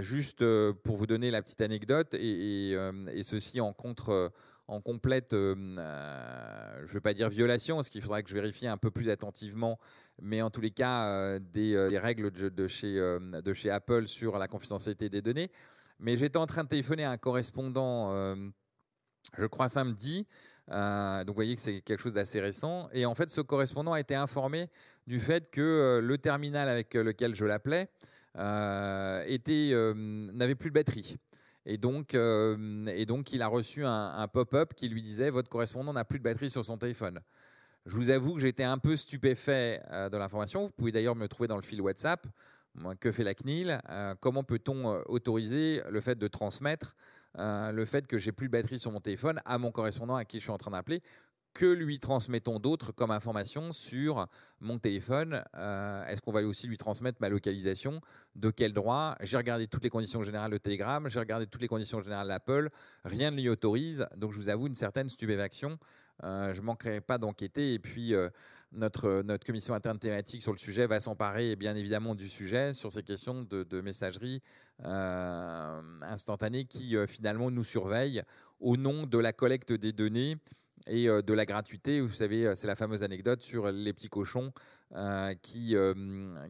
juste pour vous donner la petite anecdote, et, ceci en contre en complète, euh, euh, je ne veux pas dire violation, parce qu'il faudrait que je vérifie un peu plus attentivement, mais en tous les cas, euh, des, règles de chez Apple sur la confidentialité des données. Mais j'étais en train de téléphoner à un correspondant, je crois samedi, donc vous voyez que c'est quelque chose d'assez récent. Et en fait, ce correspondant a été informé du fait que le terminal avec lequel je l'appelais n'avait plus de batterie. Et donc, euh, il a reçu un, pop-up qui lui disait Votre correspondant n'a plus de batterie sur son téléphone. Je vous avoue que j'étais un peu stupéfait euh, de l'information. Vous pouvez d'ailleurs me trouver dans le fil WhatsApp. Que fait la CNIL? Euh, Comment peut-on autoriser le fait de transmettre le fait que j'ai plus de batterie sur mon téléphone à mon correspondant à qui je suis en train d'appeler? Que lui transmettons d'autres comme information sur mon téléphone? Euh, Est-ce qu'on va aussi lui transmettre ma localisation? De quel droit? J'ai regardé toutes les conditions générales de Telegram, j'ai regardé toutes les conditions générales d'Apple, rien ne l'y autorise, donc je vous avoue une certaine stupéfaction. Euh, je manquerai pas d'enquêter et puis euh, notre, notre commission interne thématique sur le sujet va s'emparer bien évidemment du sujet sur ces questions de, messagerie instantanée qui finalement nous surveillent au nom de la collecte des données et euh, de la gratuité. Vous savez, euh, c'est la fameuse anecdote sur les petits cochons euh, qui,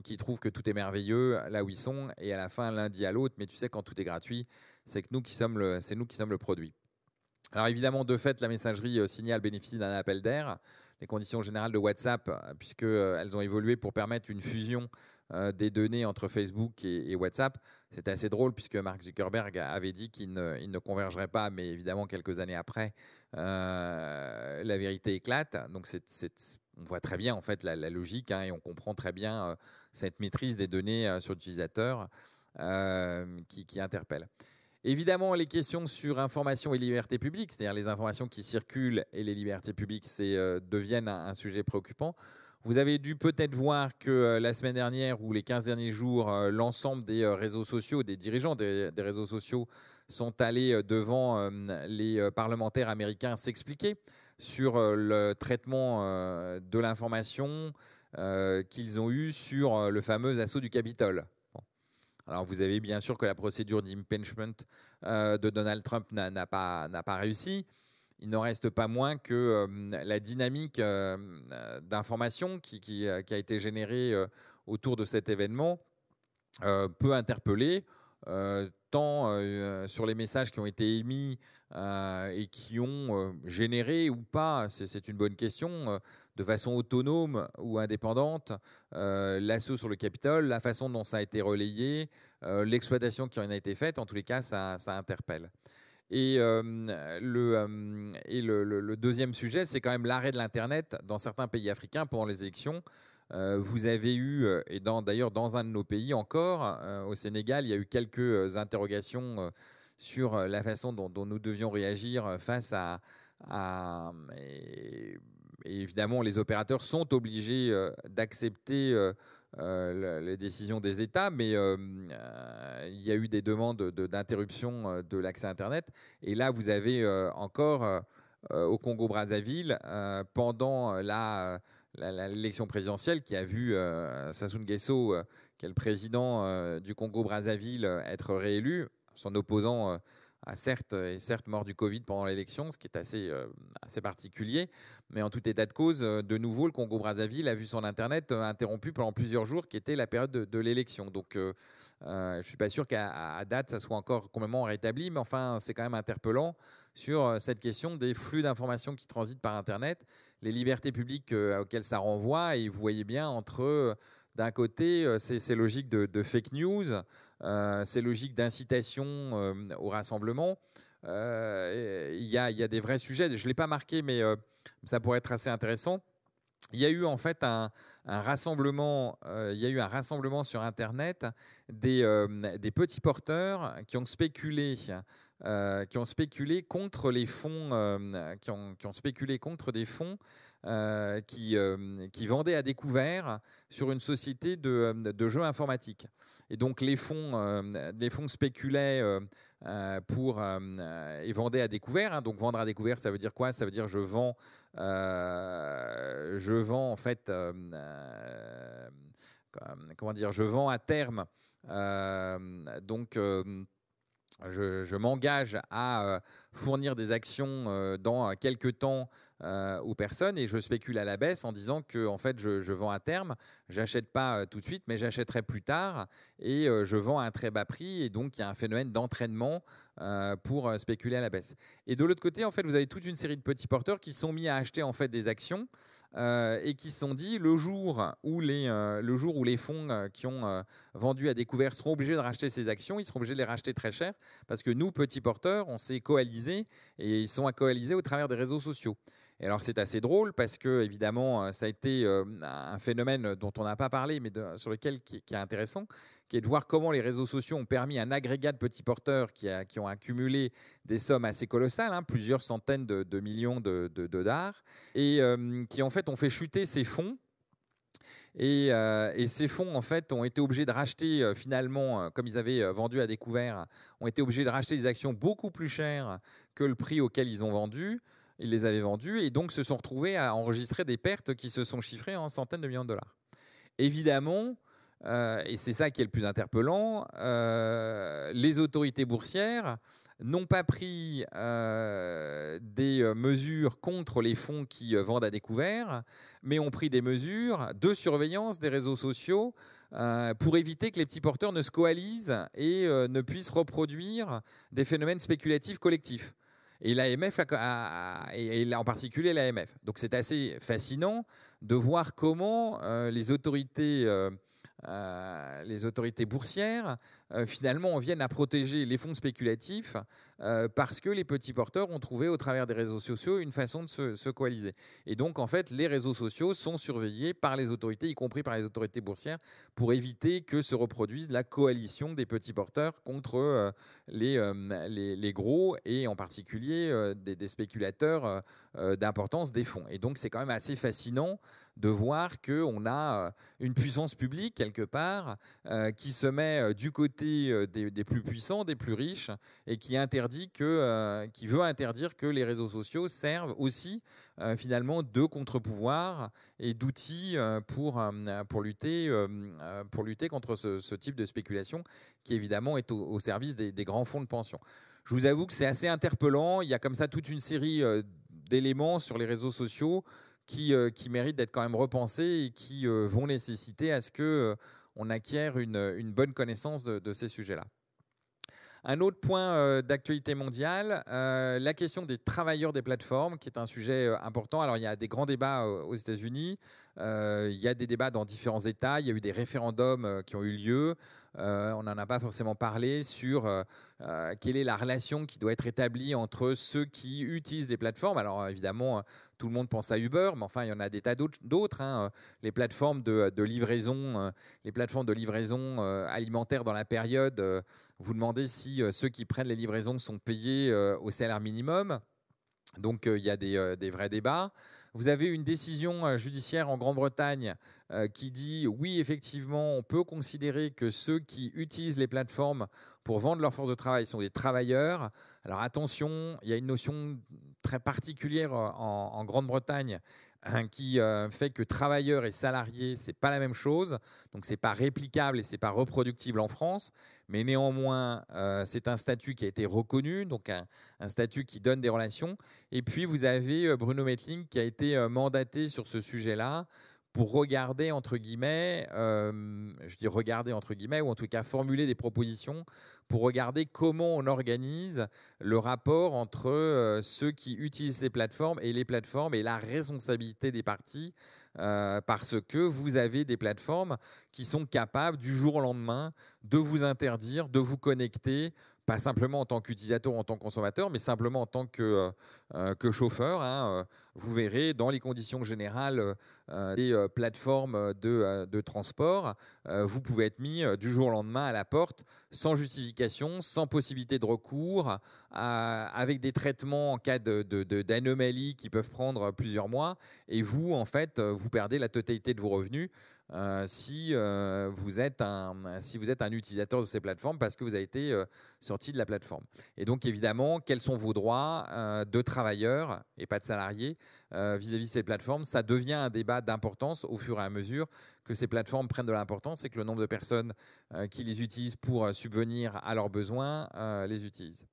qui trouvent que tout est merveilleux là où ils sont et à la fin l'un dit à l'autre, mais tu sais, quand tout est gratuit, c'est que nous qui sommes le, nous qui sommes le produit. Alors évidemment, de fait, la messagerie signale bénéficie d'un appel d'air. Les conditions générales de WhatsApp, puisqu'elles ont évolué pour permettre une fusion euh, des données entre Facebook et, WhatsApp. C'était assez drôle puisque Mark Zuckerberg avait dit qu'il ne, convergerait pas, mais évidemment quelques années après, euh, la vérité éclate. Donc on voit très bien en fait la, logique hein, et on comprend très bien euh, cette maîtrise des données sur l'utilisateur qui interpelle. Évidemment, les questions sur information et liberté publique, c'est-à-dire les informations qui circulent et les libertés publiques, deviennent un, sujet préoccupant. Vous avez dû peut-être voir que euh, la semaine dernière ou les 15 derniers jours, euh, l'ensemble des euh, réseaux sociaux, des dirigeants des, réseaux sociaux sont allés devant les parlementaires américains s'expliquer sur le traitement de l'information qu'ils ont eu sur le fameux assaut du Capitole. Alors vous avez bien sûr que la procédure d'impeachment de Donald Trump n'a pas, pas réussi. Il n'en reste pas moins que euh, la dynamique euh, euh, d'information qui, a été générée autour de cet événement peut interpeller tant sur les messages qui ont été émis et qui ont généré ou pas, c'est une bonne question, de façon autonome ou indépendante, l'assaut sur le Capitole, la façon dont ça a été relayé, l'exploitation qui en a été faite, en tous les cas, ça interpelle. Et, euh, le, euh, deuxième sujet, c'est quand même l'arrêt de l'Internet dans certains pays africains pendant les élections. Euh, vous avez eu, et d'ailleurs dans, un de nos pays encore, au Sénégal, il y a eu quelques interrogations sur la façon dont, nous devions réagir face à... évidemment, les opérateurs sont obligés d'accepter euh, les décisions des États, mais euh, euh, il y a eu des demandes d'interruption de, l'accès à Internet. Et là, vous avez encore au Congo-Brazzaville, pendant la l'élection présidentielle qui a vu Sassou Nguesso, qui est le président du Congo-Brazzaville, être réélu, son opposant a certes, et certes mort du Covid pendant l'élection, ce qui est assez, euh, assez particulier. Mais en tout état de cause, euh, de nouveau, le Congo-Brazzaville a vu son Internet euh, interrompu pendant plusieurs jours, qui était la période de, l'élection. Donc, je ne suis pas sûr qu'à date, ça soit encore complètement rétabli, mais enfin, c'est quand même interpellant sur cette question des flux d'informations qui transitent par Internet, les libertés publiques auxquelles ça renvoie. Et vous voyez bien entre d'un côté, euh, c'est logique de, fake news, euh, c'est logique d'incitation euh, au rassemblement. il y, a, des vrais sujets. Je ne l'ai pas marqué, mais ça pourrait être assez intéressant. Il y a eu en fait un, rassemblement, il y a eu un rassemblement sur Internet des petits porteurs qui ont spéculé euh, qui ont spéculé contre les fonds, euh, qui, ont, spéculé contre des fonds euh, qui, qui, vendaient à découvert sur une société de, de jeux informatiques. Et donc les fonds, les fonds spéculaient pour et vendaient à découvert. Hein. Donc vendre à découvert, ça veut dire quoi? Ça veut dire je vends, je vends en fait, comment dire, je vends à terme. donc je, m'engage à euh, fournir des actions euh, dans quelques temps euh, aux personnes et je spécule à la baisse en disant que en fait je, vends à terme, j'achète pas tout de suite, mais j'achèterai plus tard et je vends à un très bas prix et donc il y a un phénomène d'entraînement pour spéculer à la baisse. Et de l'autre côté, en fait, vous avez toute une série de petits porteurs qui sont mis à acheter en fait des actions euh, et qui se sont dit le jour où les, euh, le jour où les fonds euh, qui ont vendu à découvert seront obligés de racheter ces actions, ils seront obligés de les racheter très cher parce que nous, petits porteurs, on s'est coalisés et ils sont à coaliser au travers des réseaux sociaux. Et alors c'est assez drôle parce que évidemment ça a été un phénomène dont on n'a pas parlé mais sur lequel qui, est intéressant, qui est de voir comment les réseaux sociaux ont permis un agrégat de petits porteurs qui, qui ont accumulé des sommes assez colossales, hein, plusieurs centaines de, millions de, dollars, et qui en fait ont fait chuter ces fonds. Et, ces fonds, en fait, ont été obligés de racheter, finalement, comme ils avaient vendu à découvert, ont été obligés de racheter des actions beaucoup plus chères que le prix auquel ils ont vendu ils les avaient vendus et donc se sont retrouvés à enregistrer des pertes qui se sont chiffrées en centaines de millions de dollars. Évidemment, euh, et c'est ça qui est le plus interpellant, euh, les autorités boursières n'ont pas pris euh, des mesures contre les fonds qui vendent à découvert, mais ont pris des mesures de surveillance des réseaux sociaux pour éviter que les petits porteurs ne se coalisent et ne puissent reproduire des phénomènes spéculatifs collectifs et l'AMF, et en particulier l'AMF. Donc c'est assez fascinant de voir comment euh, les autorités euh, euh, les autorités boursières, euh, finalement, viennent à protéger les fonds spéculatifs euh, parce que les petits porteurs ont trouvé au travers des réseaux sociaux une façon de se, coaliser. Et donc, en fait, les réseaux sociaux sont surveillés par les autorités, y compris par les autorités boursières, pour éviter que se reproduise la coalition des petits porteurs contre les, les, gros et en particulier des, des, spéculateurs d'importance des fonds. Et donc, c'est quand même assez fascinant de voir qu'on a une puissance publique, quelque part, euh, qui se met euh, du côté euh, des, plus puissants, des plus riches, et qui, interdit que, qui veut interdire que les réseaux sociaux servent aussi finalement de contre-pouvoir et d'outils pour, pour, lutter, pour lutter contre ce, type de spéculation qui évidemment est au, service des, des, grands fonds de pension. Je vous avoue que c'est assez interpellant. Il y a comme ça toute une série d'éléments sur les réseaux sociaux qui, euh, qui méritent d'être quand même repensés et qui euh, vont nécessiter à ce que euh, on acquiert une, une bonne connaissance de, ces sujets-là. Un autre point d'actualité mondiale, la question des travailleurs des plateformes, qui est un sujet important. Alors, il y a des grands débats aux États-Unis, il y a des débats dans différents États, il y a eu des référendums qui ont eu lieu. Euh, on n'en a pas forcément parlé sur euh, euh, quelle est la relation qui doit être établie entre ceux qui utilisent les plateformes. Alors évidemment, tout le monde pense à Uber, mais enfin il y en a des tas d'autres. Hein. Les plateformes de, livraison, les plateformes de livraison alimentaire dans la période. vous demandez si ceux qui prennent les livraisons sont payés au salaire minimum. Donc il y a des, vrais débats. Vous avez une décision judiciaire en Grande-Bretagne qui dit oui, effectivement, on peut considérer que ceux qui utilisent les plateformes pour vendre leur force de travail sont des travailleurs. Alors attention, il y a une notion très particulière en Grande-Bretagne qui euh, fait que travailleurs et salariés, c'est pas la même chose. Donc c'est pas réplicable et c'est pas reproductible en France, mais néanmoins euh, c'est un statut qui a été reconnu, donc un, statut qui donne des relations. Et puis vous avez euh, Bruno Metling qui a été mandaté sur ce sujet-là pour regarder, entre guillemets, euh, je dis regarder, entre guillemets, ou en tout cas formuler des propositions pour regarder comment on organise le rapport entre euh, ceux qui utilisent ces plateformes et les plateformes et la responsabilité des parties, euh, parce que vous avez des plateformes qui sont capables du jour au lendemain de vous interdire de vous connecter pas simplement en tant qu'utilisateur en tant que consommateur, mais simplement en tant que, que chauffeur. Hein, vous verrez dans les conditions générales des plateformes de transport, vous pouvez être mis du jour au lendemain à la porte sans justification, sans possibilité de recours, avec des traitements en cas d'anomalie qui peuvent prendre plusieurs mois. Et vous, en fait, vous perdez la totalité de vos revenus. Euh, si, euh, vous êtes un, si vous êtes un utilisateur de ces plateformes parce que vous avez été euh, sorti de la plateforme. Et donc évidemment, quels sont vos droits de travailleurs et pas de salariés vis-à-vis de ces plateformes? Ça devient un débat d'importance au fur et à mesure que ces plateformes prennent de l'importance et que le nombre de personnes qui les utilisent pour subvenir à leurs besoins les utilisent.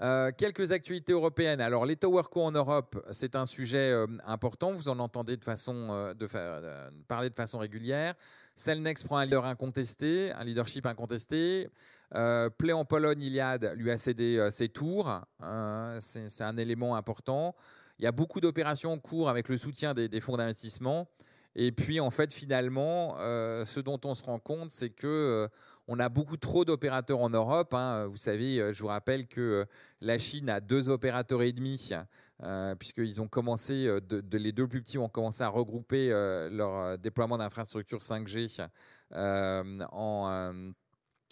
Euh, quelques actualités européennes. Alors, les TowerCo en Europe, c'est un sujet euh, important. Vous en entendez de façon, euh, parler de façon régulière. Cellnex prend un leader incontesté, un leadership incontesté. Play en Pologne, Iliad lui a cédé ses tours. c'est un élément important. Il y a beaucoup d'opérations en cours avec le soutien des fonds d'investissement. Et puis, en fait, finalement, ce dont on se rend compte, c'est que on a beaucoup trop d'opérateurs en Europe. Hein. Vous savez, euh, je vous rappelle que euh, la Chine a deux opérateurs et demi, euh, puisqu'ils ont commencé, les deux plus petits ont commencé à regrouper leur déploiement d'infrastructures 5G en,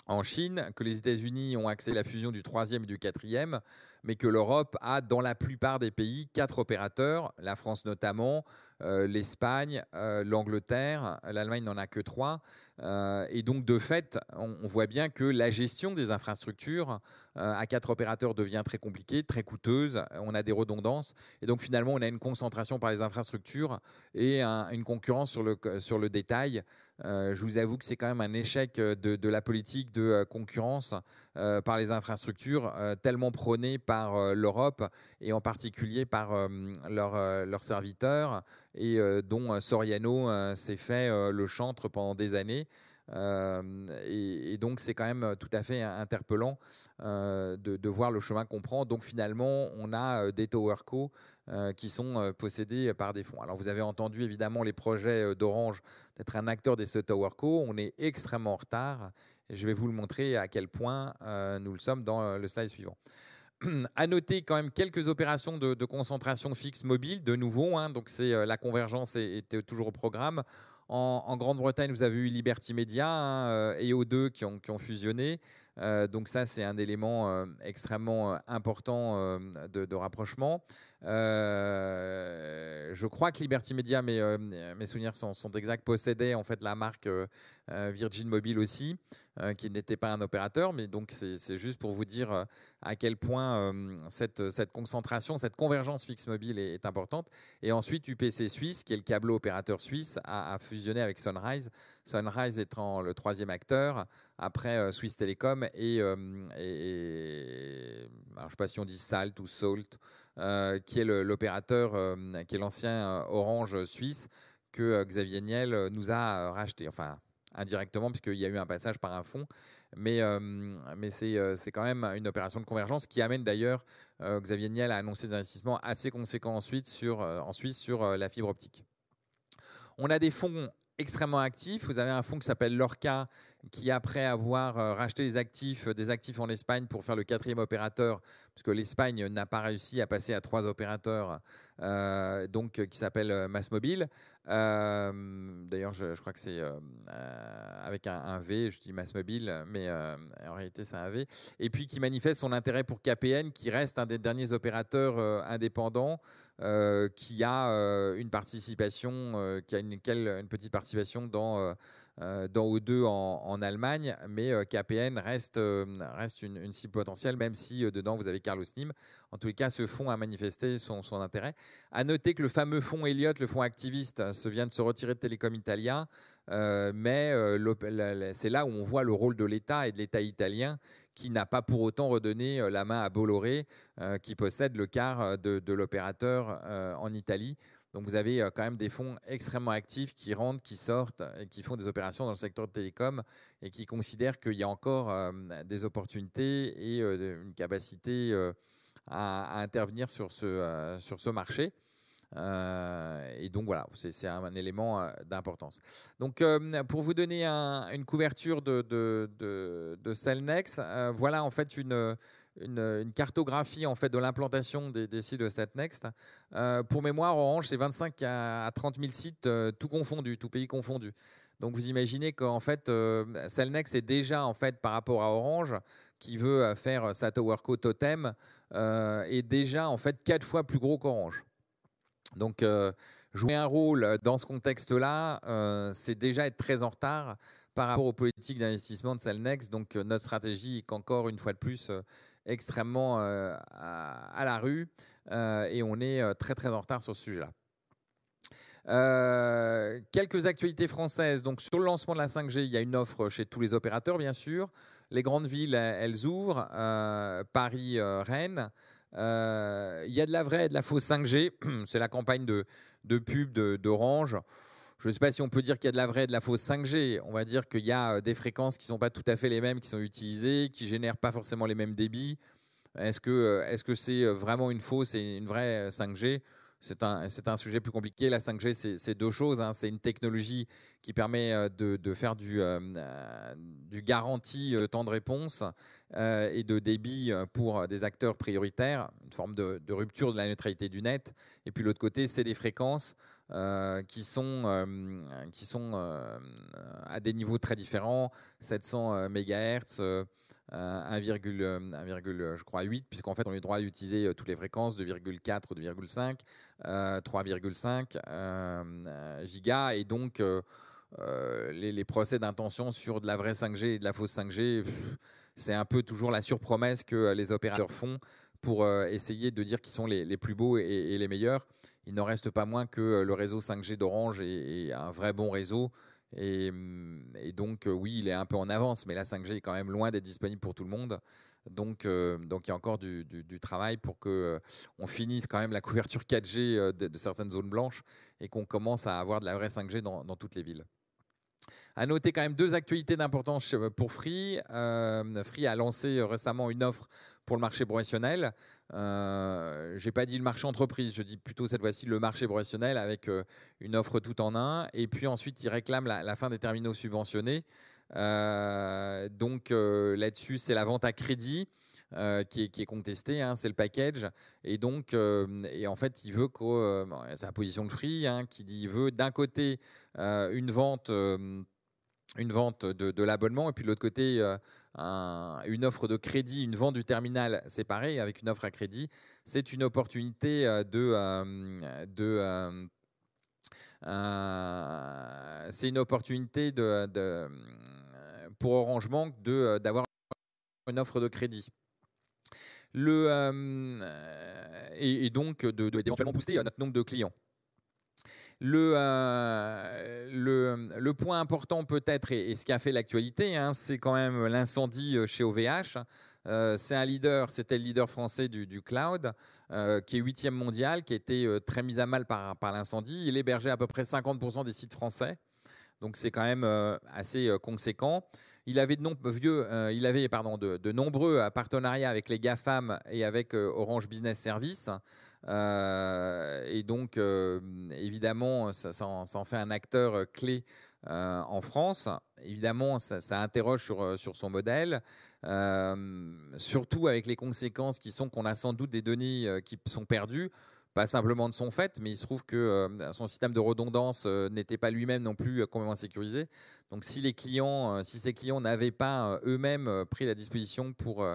en Chine, que les États-Unis ont accès à la fusion du troisième et du quatrième, mais que l'Europe a dans la plupart des pays quatre opérateurs, la France notamment, euh, l'Espagne, euh, l'Angleterre, l'Allemagne n'en a que trois. Euh, et donc, de fait, on, voit bien que la gestion des infrastructures à quatre opérateurs devient très compliquée, très coûteuse. On a des redondances. Et donc, finalement, on a une concentration par les infrastructures et une concurrence sur le, sur le détail. je vous avoue que c'est quand même un échec de, de la politique de concurrence par les infrastructures tellement prônée par l'Europe et en particulier par leurs serviteurs et euh, dont euh, Soriano euh, s'est fait le chantre pendant des années. et, donc c'est quand même tout à fait interpellant de, voir le chemin qu'on prend. Donc finalement, on a des towerco qui sont possédés par des fonds. Alors vous avez entendu évidemment les projets d'Orange d'être un acteur des towerco. On est extrêmement en retard. Et je vais vous le montrer à quel point nous le sommes dans le slide suivant. <clears throat> à noter quand même quelques opérations de, concentration fixe mobile, de nouveau. Hein. donc c'est euh, la convergence était toujours au programme. En, Grande-Bretagne, vous avez eu Liberty Media hein, euh, et O2 qui ont, qui ont fusionné. Euh, donc ça, c'est un élément euh, extrêmement important de, rapprochement. je crois que Liberty Media, mes, souvenirs sont, exacts, possédait en fait la marque Virgin Mobile aussi, qui n'était pas un opérateur, mais donc c'est juste pour vous dire à quel point cette, concentration, cette convergence fixe mobile est, importante. Et ensuite, UPC Suisse, qui est le câbleau opérateur suisse, a fusionné avec Sunrise. Sunrise étant le troisième acteur, après euh, Swiss Telecom et, euh, je ne sais pas si on dit Salt ou Salt, euh, qui est l'opérateur, qui est l'ancien Orange suisse, que Xavier Niel nous a racheté. Enfin, indirectement, puisqu'il y a eu un passage par un fonds. Mais, mais c'est quand même une opération de convergence qui amène d'ailleurs Xavier Niel à annoncer des investissements assez conséquents ensuite sur, en Suisse sur la fibre optique. On a des fonds extrêmement actifs. Vous avez un fonds qui s'appelle Lorca, qui après avoir euh, racheté des actifs, des actifs en Espagne pour faire le quatrième opérateur, puisque l'Espagne n'a pas réussi à passer à trois opérateurs, euh, donc qui s'appelle Massmobile. Euh, D'ailleurs, je, crois que c'est euh, avec un, V, je dis Massmobile, mais en réalité c'est un V. Et puis qui manifeste son intérêt pour KPN, qui reste un des derniers opérateurs indépendants. qui a une participation, qui a une, petite participation dans euh, dans O2 en, Allemagne, mais euh, KPN reste, euh, une, cible potentielle, même si dedans vous avez Carlos Nim. En tous les cas, ce fonds a manifesté son, intérêt. À noter que le fameux fonds Elliott, le fonds activiste, se vient de se retirer de Telecom Italia, mais c'est là où on voit le rôle de l'État et de l'État italien qui n'a pas pour autant redonné la main à Bolloré, qui possède le quart de l'opérateur en Italie. Donc vous avez euh, quand même des fonds extrêmement actifs qui rentrent, qui sortent et qui font des opérations dans le secteur de télécom et qui considèrent qu'il y a encore euh, des opportunités et euh, une capacité à, intervenir sur ce, sur ce marché. et donc voilà, c'est un, élément d'importance. Donc pour vous donner une couverture de, de, de, de Cellnex, voilà en fait une une, cartographie en fait de l'implantation des, sites de Statnext. Euh, pour mémoire, Orange, c'est 25 à, 30 000 sites, euh, tout confondu, tout pays confondu. Donc vous imaginez qu'en fait, euh, est déjà en fait par rapport à Orange, qui veut faire sa TowerCo Totem, est déjà en fait quatre fois plus gros qu'Orange. Donc jouer un rôle dans ce contexte-là, c'est déjà être très en retard par rapport aux politiques d'investissement de Cellnex. Donc notre stratégie est qu'encore une fois de plus extrêmement euh, à, la rue euh, et on est euh, très très en retard sur ce sujet-là. quelques actualités françaises. Donc, sur le lancement de la 5G, il y a une offre chez tous les opérateurs, bien sûr. Les grandes villes, elles ouvrent. Paris, Rennes. il y a de la vraie et de la fausse 5G. <clears throat> C'est la campagne de, de pub d'Orange je ne sais pas si on peut dire qu'il y a de la vraie et de la fausse 5G. On va dire qu'il y a euh, des fréquences qui ne sont pas tout à fait les mêmes qui sont utilisées, qui génèrent pas forcément les mêmes débits. Est-ce que euh, que c'est euh, vraiment une fausse et une vraie 5G c'est un, un, sujet plus compliqué. La 5G, c'est deux choses. Hein. C'est une technologie qui permet de, de faire du, du garantie temps de réponse et de débit pour des acteurs prioritaires, une forme de, rupture de la neutralité du net. Et puis l'autre côté, c'est des fréquences euh, qui sont, euh, qui sont euh, à des niveaux très différents, 700 MHz. 1,8 je crois puisqu'en fait on a le droit d'utiliser toutes les fréquences 2,4 2,5 3,5 gigas et donc les, procès d'intention sur de la vraie 5G et de la fausse 5G c'est un peu toujours la surpromesse que les opérateurs font pour essayer de dire qu'ils sont les, plus beaux et, les meilleurs il n'en reste pas moins que euh, le réseau 5G d'Orange est, un vrai bon réseau. Mm, et, donc, euh, oui, il est un peu en avance, mais la 5G est quand même loin d'être disponible pour tout le monde. Donc, euh, donc il y a encore du, travail pour que on finisse quand même la couverture 4G de, certaines zones blanches et qu'on commence à avoir de la vraie 5G dans toutes les villes. À noter quand même deux actualités d'importance pour Free. Euh, Free a lancé récemment une offre pour le marché professionnel. Euh, je n'ai pas dit le marché entreprise, je dis plutôt cette fois-ci le marché professionnel avec euh, une offre tout en un. Et puis ensuite, il réclame la, fin des terminaux subventionnés. donc là-dessus, c'est la vente à crédit. Qui, est, contestée, hein, c'est le package. Et donc, et en fait, il veut que, c'est la position de Free, hein, qui dit, il veut d'un côté une vente une vente de, l'abonnement et puis de l'autre côté euh, une offre de crédit, une vente du terminal séparée avec une offre à crédit, c'est une opportunité euh, de, euh, c'est une opportunité de, pour Orange Bank d'avoir une offre de crédit. Le, et, donc de, d'éventuellement booster notre nombre de clients. Euh, le, le, point important peut-être, et, ce qui a fait l'actualité, hein, c'est quand même l'incendie euh, chez OVH. Euh, c'est un leader, c'était le leader français du, cloud, qui est huitième mondial, qui a été très mis à mal par, par l'incendie. Il hébergeait à peu près 50% des sites français. Donc c'est quand même assez conséquent. Il avait, de, de, nombreux partenariats avec les GAFAM et avec Orange Business Service. Euh, et donc, euh, évidemment, ça, en, fait un acteur euh, clé en France. Évidemment, ça, interroge sur, sur son modèle, surtout avec les conséquences qui sont qu'on a sans doute des données qui sont perdues pas simplement de son fait, mais il se trouve que son système de redondance n'était pas lui-même non plus complètement sécurisé. Donc, si les clients, si ces clients n'avaient pas eux-mêmes pris la disposition pour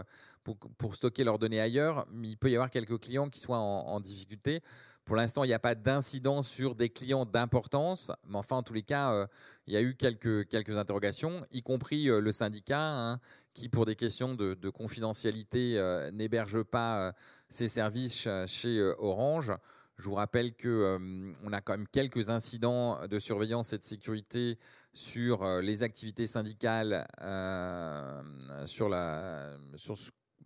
pour, stocker leurs données ailleurs, il peut y avoir quelques clients qui soient en, difficulté. Pour l'instant, il n'y a pas d'incident sur des clients d'importance, mais enfin, en tous les cas, euh, il y a eu quelques, quelques interrogations, y compris euh, le syndicat, hein, qui, pour des questions de, confidentialité, euh, n'héberge pas ses services chez Orange. Je vous rappelle que on a quand même quelques incidents de surveillance et de sécurité sur les activités syndicales, sur la sur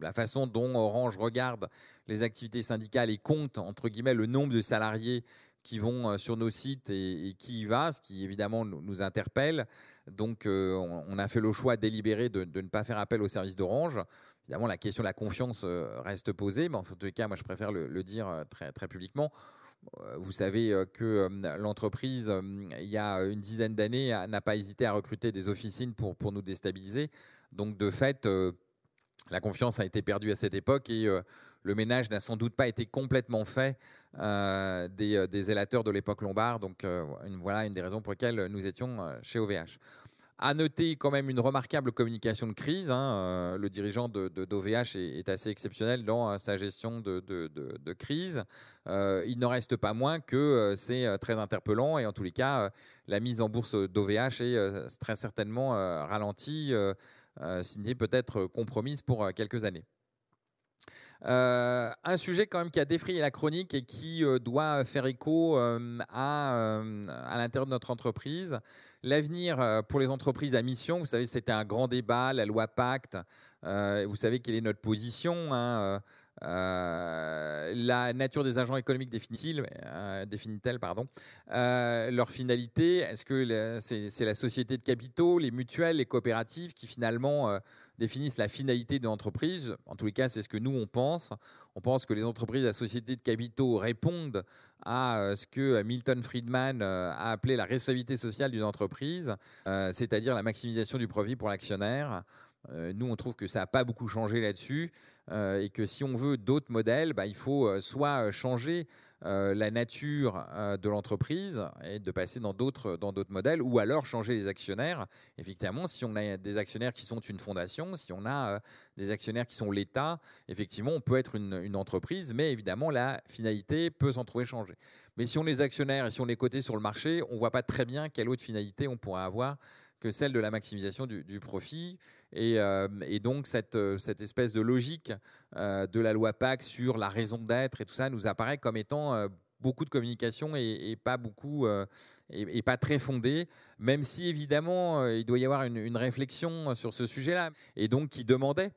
la façon dont Orange regarde les activités syndicales et compte, entre guillemets, le nombre de salariés qui vont euh, sur nos sites et, qui y va, ce qui évidemment nous, interpelle. Donc euh, on, a fait le choix délibéré de, ne pas faire appel au service d'Orange. Évidemment, la question de la confiance euh, reste posée, mais en tous les cas, moi je préfère le, dire très, très publiquement. vous savez que l'entreprise, il y a une dizaine d'années, n'a pas hésité à recruter des officines pour, pour nous déstabiliser. Donc, de fait, la confiance a été perdue à cette époque et le ménage n'a sans doute pas été complètement fait des, des, élateurs de l'époque lombarde. Donc, voilà une des raisons pour lesquelles nous étions chez OVH. À noter quand même une remarquable communication de crise. Hein, euh, le dirigeant de, d'OVH est, assez exceptionnel dans euh, sa gestion de, crise. Euh, il n'en reste pas moins que c'est très interpellant et en tous les cas, la mise en bourse d'OVH est très certainement ralentie, signée peut-être compromise pour quelques années. Euh, un sujet quand même qui a défrayé la chronique et qui euh, doit faire écho euh, à, à l'intérieur de notre entreprise. L'avenir pour les entreprises à mission, vous savez, c'était un grand débat, la loi Pacte. vous savez quelle est notre position. Hein, euh, la nature des agents économiques définit-elle, euh, pardon, euh, leur finalité? Est-ce que c'est la société de capitaux, les mutuelles, les coopératives qui finalement définissent la finalité de l'entreprise? En tous les cas, c'est ce que nous on pense. On pense que les entreprises à société de capitaux répondent à ce que Milton Friedman a appelé la responsabilité sociale d'une entreprise, c'est-à-dire la maximisation du profit pour l'actionnaire. Euh, nous, on trouve que ça n'a pas beaucoup changé là-dessus euh, et que si on veut d'autres modèles, bah, il faut euh, soit changer la nature de l'entreprise et de passer dans d'autres dans d'autres modèles, ou alors changer les actionnaires. Effectivement, si on a des actionnaires qui sont une fondation, si on a des actionnaires qui sont l'État, effectivement, on peut être une, une, entreprise, mais évidemment, la finalité peut s'en trouver changée. Mais si on est actionnaire et si on est coté sur le marché, on ne voit pas très bien quelle autre finalité on pourrait avoir que celle de la maximisation du, profit. Euh, et, donc, cette, euh, cette, espèce de logique euh, de la loi PAC sur la raison d'être et tout ça nous apparaît comme étant beaucoup de communication et, pas beaucoup et, pas très fondée, même si évidemment il doit y avoir une réflexion sur ce sujet-là et donc qui demandait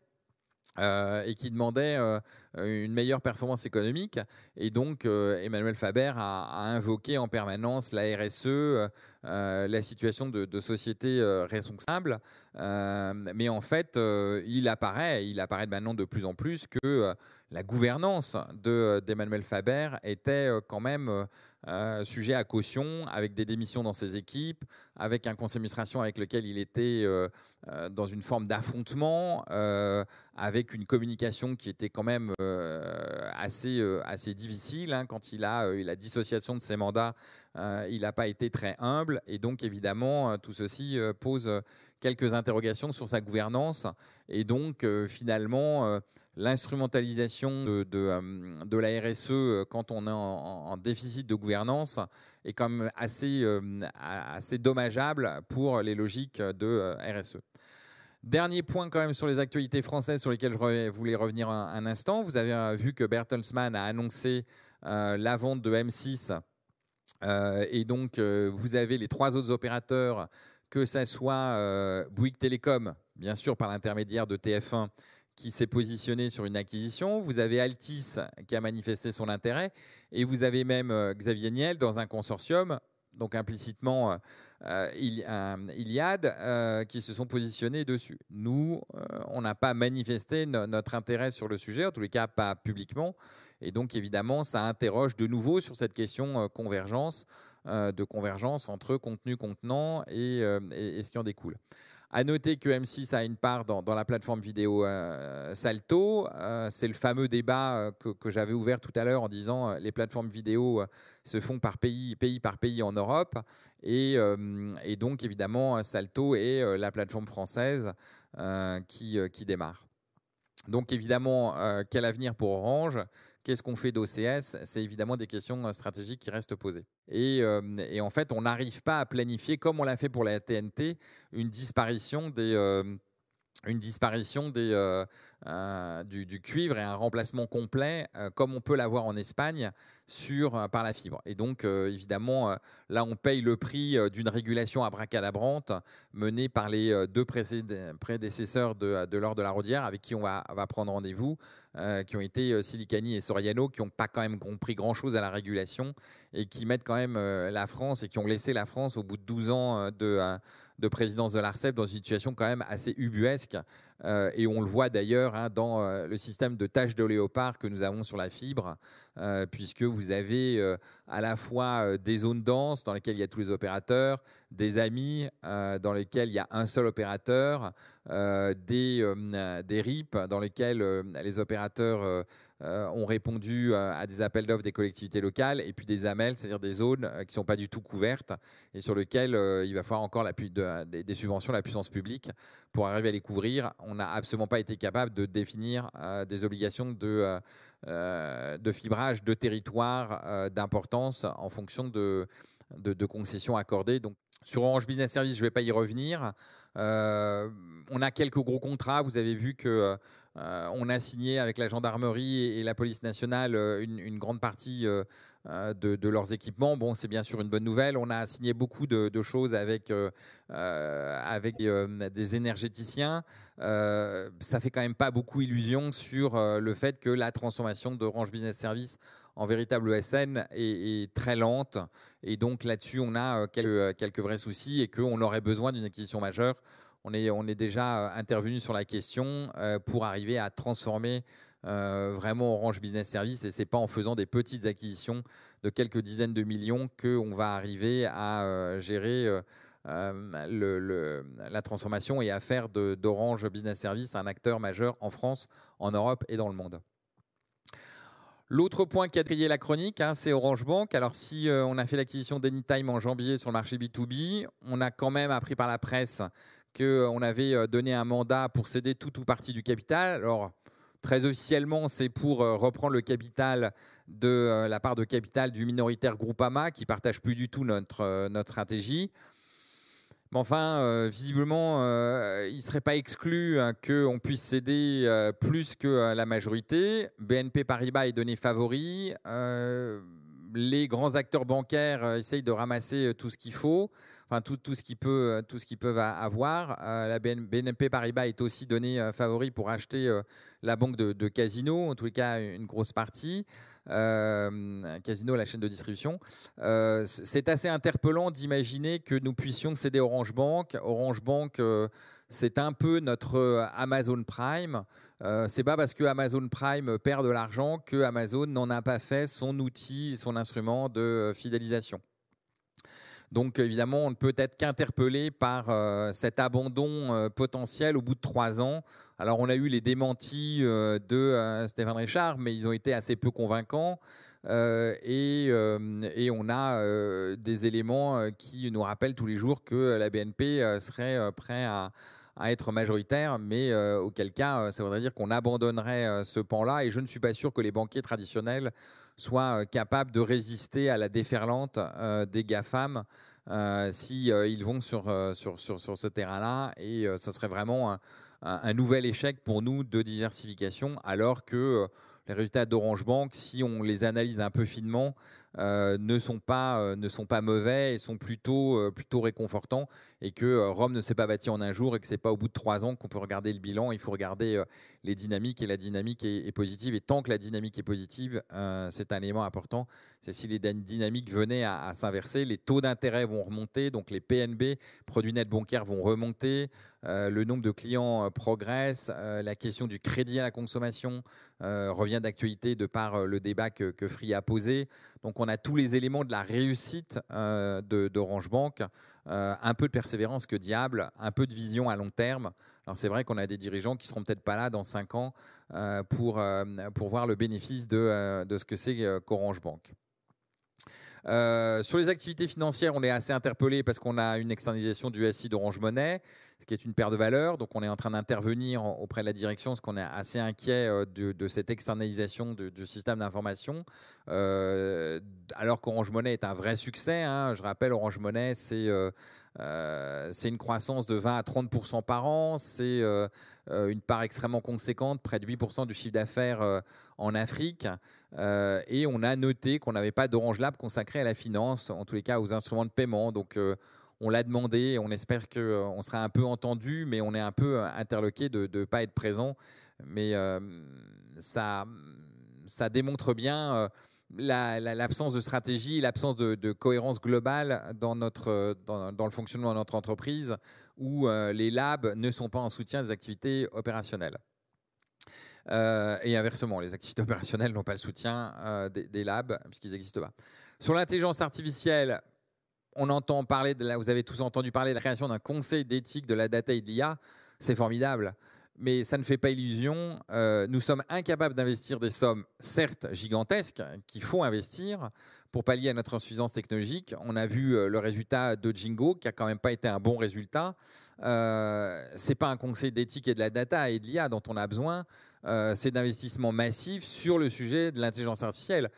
euh, et qui demandait euh, une meilleure performance économique. Et donc, euh, Emmanuel Faber a, invoqué en permanence la RSE, la situation de, de société responsable. mais en fait, il apparaît, il apparaît maintenant de plus en plus que la gouvernance d'Emmanuel Faber était quand même euh, sujet à caution, avec des démissions dans ses équipes, avec un conseil d'administration avec lequel il était euh, euh, dans une forme d'affrontement, avec une communication qui était quand même assez, assez difficile. Hein, quand il a eu la dissociation de ses mandats, il n'a pas été très humble. Et donc, évidemment, tout ceci pose quelques interrogations sur sa gouvernance. Et donc, finalement, l'instrumentalisation de, euh, la RSE euh, quand on est en, déficit de gouvernance est quand même assez, euh, dommageable pour les logiques de RSE. Dernier point quand même sur les actualités françaises sur lesquelles je voulais revenir un, instant. Vous avez vu que Bertelsmann a annoncé la vente de M6 et donc vous avez les trois autres opérateurs, que ce soit Bouygues Télécom, bien sûr par l'intermédiaire de TF1, qui s'est positionné sur une acquisition, vous avez Altis qui a manifesté son intérêt, et vous avez même euh, Xavier Niel dans un consortium, donc implicitement euh, euh, Iliad, qui se sont positionnés dessus. Nous, on n'a pas manifesté notre intérêt sur le sujet, en tous les cas pas publiquement, et donc évidemment ça interroge de nouveau sur cette question convergence, de convergence entre contenu contenant et, et ce qui en découle. À noter que M6 a une part dans, la plateforme vidéo euh, Salto. Euh, c'est le fameux débat euh, que, j'avais ouvert tout à l'heure en disant les plateformes vidéo se font par pays, pays par pays en Europe. Et, donc, évidemment, Salto est la plateforme française qui démarre. Donc évidemment, quel avenir pour Orange? Qu'est-ce qu'on fait d'OCS C'est évidemment des questions stratégiques qui restent posées. Et, en fait, on n'arrive pas à planifier, comme on l'a fait pour la TNT, une disparition euh, du, cuivre et un remplacement complet, comme on peut l'avoir en Espagne, sur, par la fibre. Et donc, évidemment, là, on paye le prix d'une régulation abracadabrante menée par les deux prédécesseurs de, de l'ordre de la Rodière, avec qui on va, prendre rendez-vous, qui ont été Silicani et Soriano, qui n'ont pas quand même compris grand-chose à la régulation et qui mettent quand même la France et qui ont laissé la France au bout de 12 ans de présidence de l'ARCEP dans une situation quand même assez ubuesque. Euh, et on le voit d'ailleurs hein, dans euh, le système de tâches de léopard que nous avons sur la fibre. puisque vous avez à la fois des zones denses dans lesquelles il y a tous les opérateurs, des amis dans lesquels il y a un seul opérateur, des, des RIP dans lesquels les opérateurs euh, ont répondu euh, à des appels d'offres des collectivités locales, et puis des AMEL, c'est-à-dire des zones euh, qui ne sont pas du tout couvertes et sur lesquelles il va falloir encore l'appui des, subventions de la puissance publique pour arriver à les couvrir. On n'a absolument pas été capable de définir des obligations de, de fibrage de territoire d'importance en fonction de, de, concessions accordées. Donc, sur Orange Business Service, je ne vais pas y revenir. on a quelques gros contrats. Vous avez vu que euh, on a signé avec la gendarmerie et, la police nationale euh, une, grande partie euh, de, leurs équipements. Bon, c'est bien sûr une bonne nouvelle. On a signé beaucoup de, choses avec, avec des énergéticiens. ça fait quand même pas beaucoup illusion sur le fait que la transformation d'Orange Business Service en véritable ESN est, très lente. Et donc là-dessus, on a quelques, quelques vrais soucis et qu'on aurait besoin d'une acquisition majeure on est, déjà euh, intervenu sur la question euh, pour arriver à transformer euh, vraiment Orange Business Service. Et ce n'est pas en faisant des petites acquisitions de quelques dizaines de millions qu'on va arriver à gérer la transformation et à faire d'Orange Business Service un acteur majeur en France, en Europe et dans le monde. L'autre point qui a trié la chronique, hein, c'est Orange Bank. Alors, si on a fait l'acquisition d'Anytime en janvier sur le marché B2B, on a quand même appris par la presse qu'on avait euh, donné un mandat pour céder tout ou partie du capital. Alors, très officiellement, c'est pour euh, reprendre le capital de euh, la part de capital du minoritaire Groupama qui partage plus du tout notre, notre stratégie. Mais enfin, visiblement, il ne serait pas exclu hein, qu'on puisse céder plus que la majorité. BNP Paribas est donné favori. Les grands acteurs bancaires essayent de ramasser tout ce qu'il faut enfin tout, tout ce qu'ils peuvent, tout ce qu'ils peuvent avoir. Euh, la BNP Paribas est aussi donné euh, favori pour acheter euh, la banque de, Casino, en les cas une grosse partie. Casino, la chaîne de distribution. c'est assez interpellant d'imaginer que nous puissions céder Orange Bank. Orange Bank, c'est un peu notre Amazon Prime. c'est pas parce que Amazon Prime perd de l'argent que Amazon n'en a pas fait son outil, son instrument de fidélisation. Donc évidemment, on ne peut être qu'interpellé par euh, cet abandon euh, potentiel au bout de trois ans. Alors on a eu les démentis euh, de Stéphane Richard, mais ils ont été assez peu convaincants. Et, on a des éléments qui nous rappellent tous les jours que la BNP serait prêt à, à être majoritaire, mais auquel cas, ça voudrait dire qu'on abandonnerait ce pan-là. Et je ne suis pas sûr que les banquiers traditionnels soient euh, capables de résister à la déferlante euh, des GAFAM euh, si vont sur, sur, sur, sur ce terrain-là. Et ce serait vraiment un, nouvel échec pour nous de diversification, alors que les résultats d'Orange Bank, si on les analyse un peu finement, euh, ne, sont pas, euh, ne sont pas mauvais et sont plutôt, euh, plutôt réconfortants. Et que Rome ne s'est pas bâti en un jour et que ce n'est pas au bout de trois ans qu'on peut regarder le bilan. Il faut regarder les dynamiques et la dynamique est, positive. Et tant que la dynamique est positive, c'est un élément important. C'est si les dynamiques venaient à, s'inverser, les taux d'intérêt vont remonter, donc les PNB, produits nets bancaires, vont remonter, le nombre de clients progresse, la question du crédit à la consommation revient d'actualité de par le débat que, que Free a posé. Donc on a tous les éléments de la réussite euh, d'Orange Bank, euh, un peu de persévérance que diable, un peu de vision à long terme. Alors c'est vrai qu'on a des dirigeants qui seront peut-être pas là dans cinq ans euh, pour, voir le bénéfice de, de ce que c'est qu'Orange Bank. sur les activités financières, on est assez interpellé parce qu'on a une externalisation du SI d'Orange Monnaie ce qui est une paire de valeurs. Donc on est en train d'intervenir auprès de la direction, parce qu'on est assez inquiet euh, de, cette externalisation du système d'information. Euh, alors qu'Orange Monnaie est un vrai succès. Hein. Je rappelle, Orange Monnaie, c'est euh, une croissance de 20 à 30% par an. C'est une part extrêmement conséquente, près de 8% du chiffre d'affaires en Afrique. et on a noté qu'on n'avait pas d'Orange Lab consacré à la finance, en tous les cas aux instruments de paiement. Donc on l'a demandé, on espère qu'on euh, sera un peu entendu, mais on est un peu euh, interloqué de ne pas être présent. Mais euh, ça, ça démontre bien l'absence de stratégie, l'absence de, cohérence globale dans, notre, dans, le fonctionnement de notre entreprise, où les labs ne sont pas en soutien des activités opérationnelles. et inversement, les activités opérationnelles n'ont pas le soutien des, labs puisqu'ils n'existent pas. Sur l'intelligence artificielle, on entend parler, de vous avez tous entendu parler de la création d'un conseil d'éthique de la data et de l'IA. C'est formidable mais ça ne fait pas illusion. Euh, nous sommes incapables d'investir des sommes, certes gigantesques, qu'il faut investir pour pallier à notre insuffisance technologique. On a vu euh, le résultat de Jingo, qui a quand même pas été un bon résultat. Euh, c'est pas un conseil d'éthique et de la data et de l'IA dont on a besoin. Euh, c'est d'investissements massifs sur le sujet de l'intelligence artificielle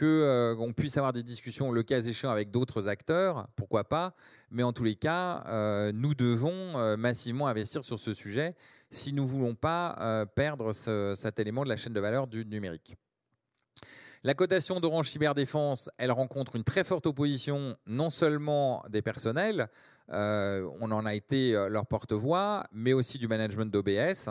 qu'on euh, puisse avoir des discussions, le cas échéant, avec d'autres acteurs, pourquoi pas. Mais en tous les cas, euh, nous devons euh, massivement investir sur ce sujet si nous ne voulons pas perdre cet élément de la chaîne de valeur du numérique. La cotation d'Orange Cyberdéfense, elle rencontre une très forte opposition, non seulement des personnels, euh, on en a été euh, leur porte-voix, mais aussi du management d'OBS.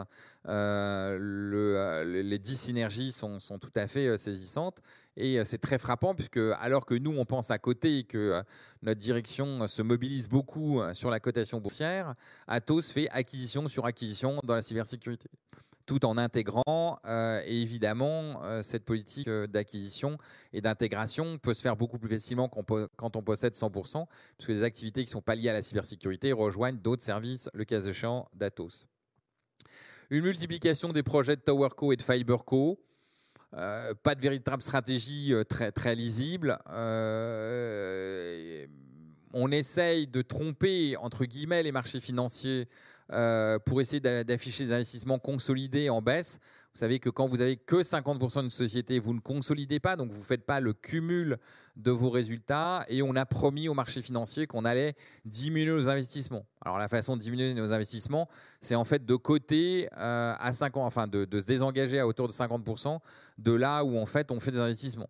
Euh, les dix synergies sont, tout à fait saisissantes et c'est très frappant puisque alors que nous on pense à côté et que notre direction se mobilise beaucoup sur la cotation boursière, Atos fait acquisition sur acquisition dans la cybersécurité tout en intégrant. Euh, et évidemment, euh, cette politique euh, d'acquisition et d'intégration peut se faire beaucoup plus facilement quand on possède 100%, puisque les activités qui ne sont pas liées à la cybersécurité rejoignent d'autres services, le cas échéant d'Atos. Une multiplication des projets de TowerCo et de FiberCo. pas de véritable stratégie très, très lisible. on essaye de tromper, entre guillemets, les marchés financiers euh, pour essayer d'afficher des investissements consolidés en baisse. Vous savez que quand vous avez que 50% d'une société, vous ne consolidez pas, donc vous ne faites pas le cumul de vos résultats. Et on a promis au marché financier qu'on allait diminuer nos investissements. Alors la façon de diminuer nos investissements, c'est en fait de côté euh, à 5 ans, enfin de, de se désengager à hauteur de 50% de là où en fait on fait des investissements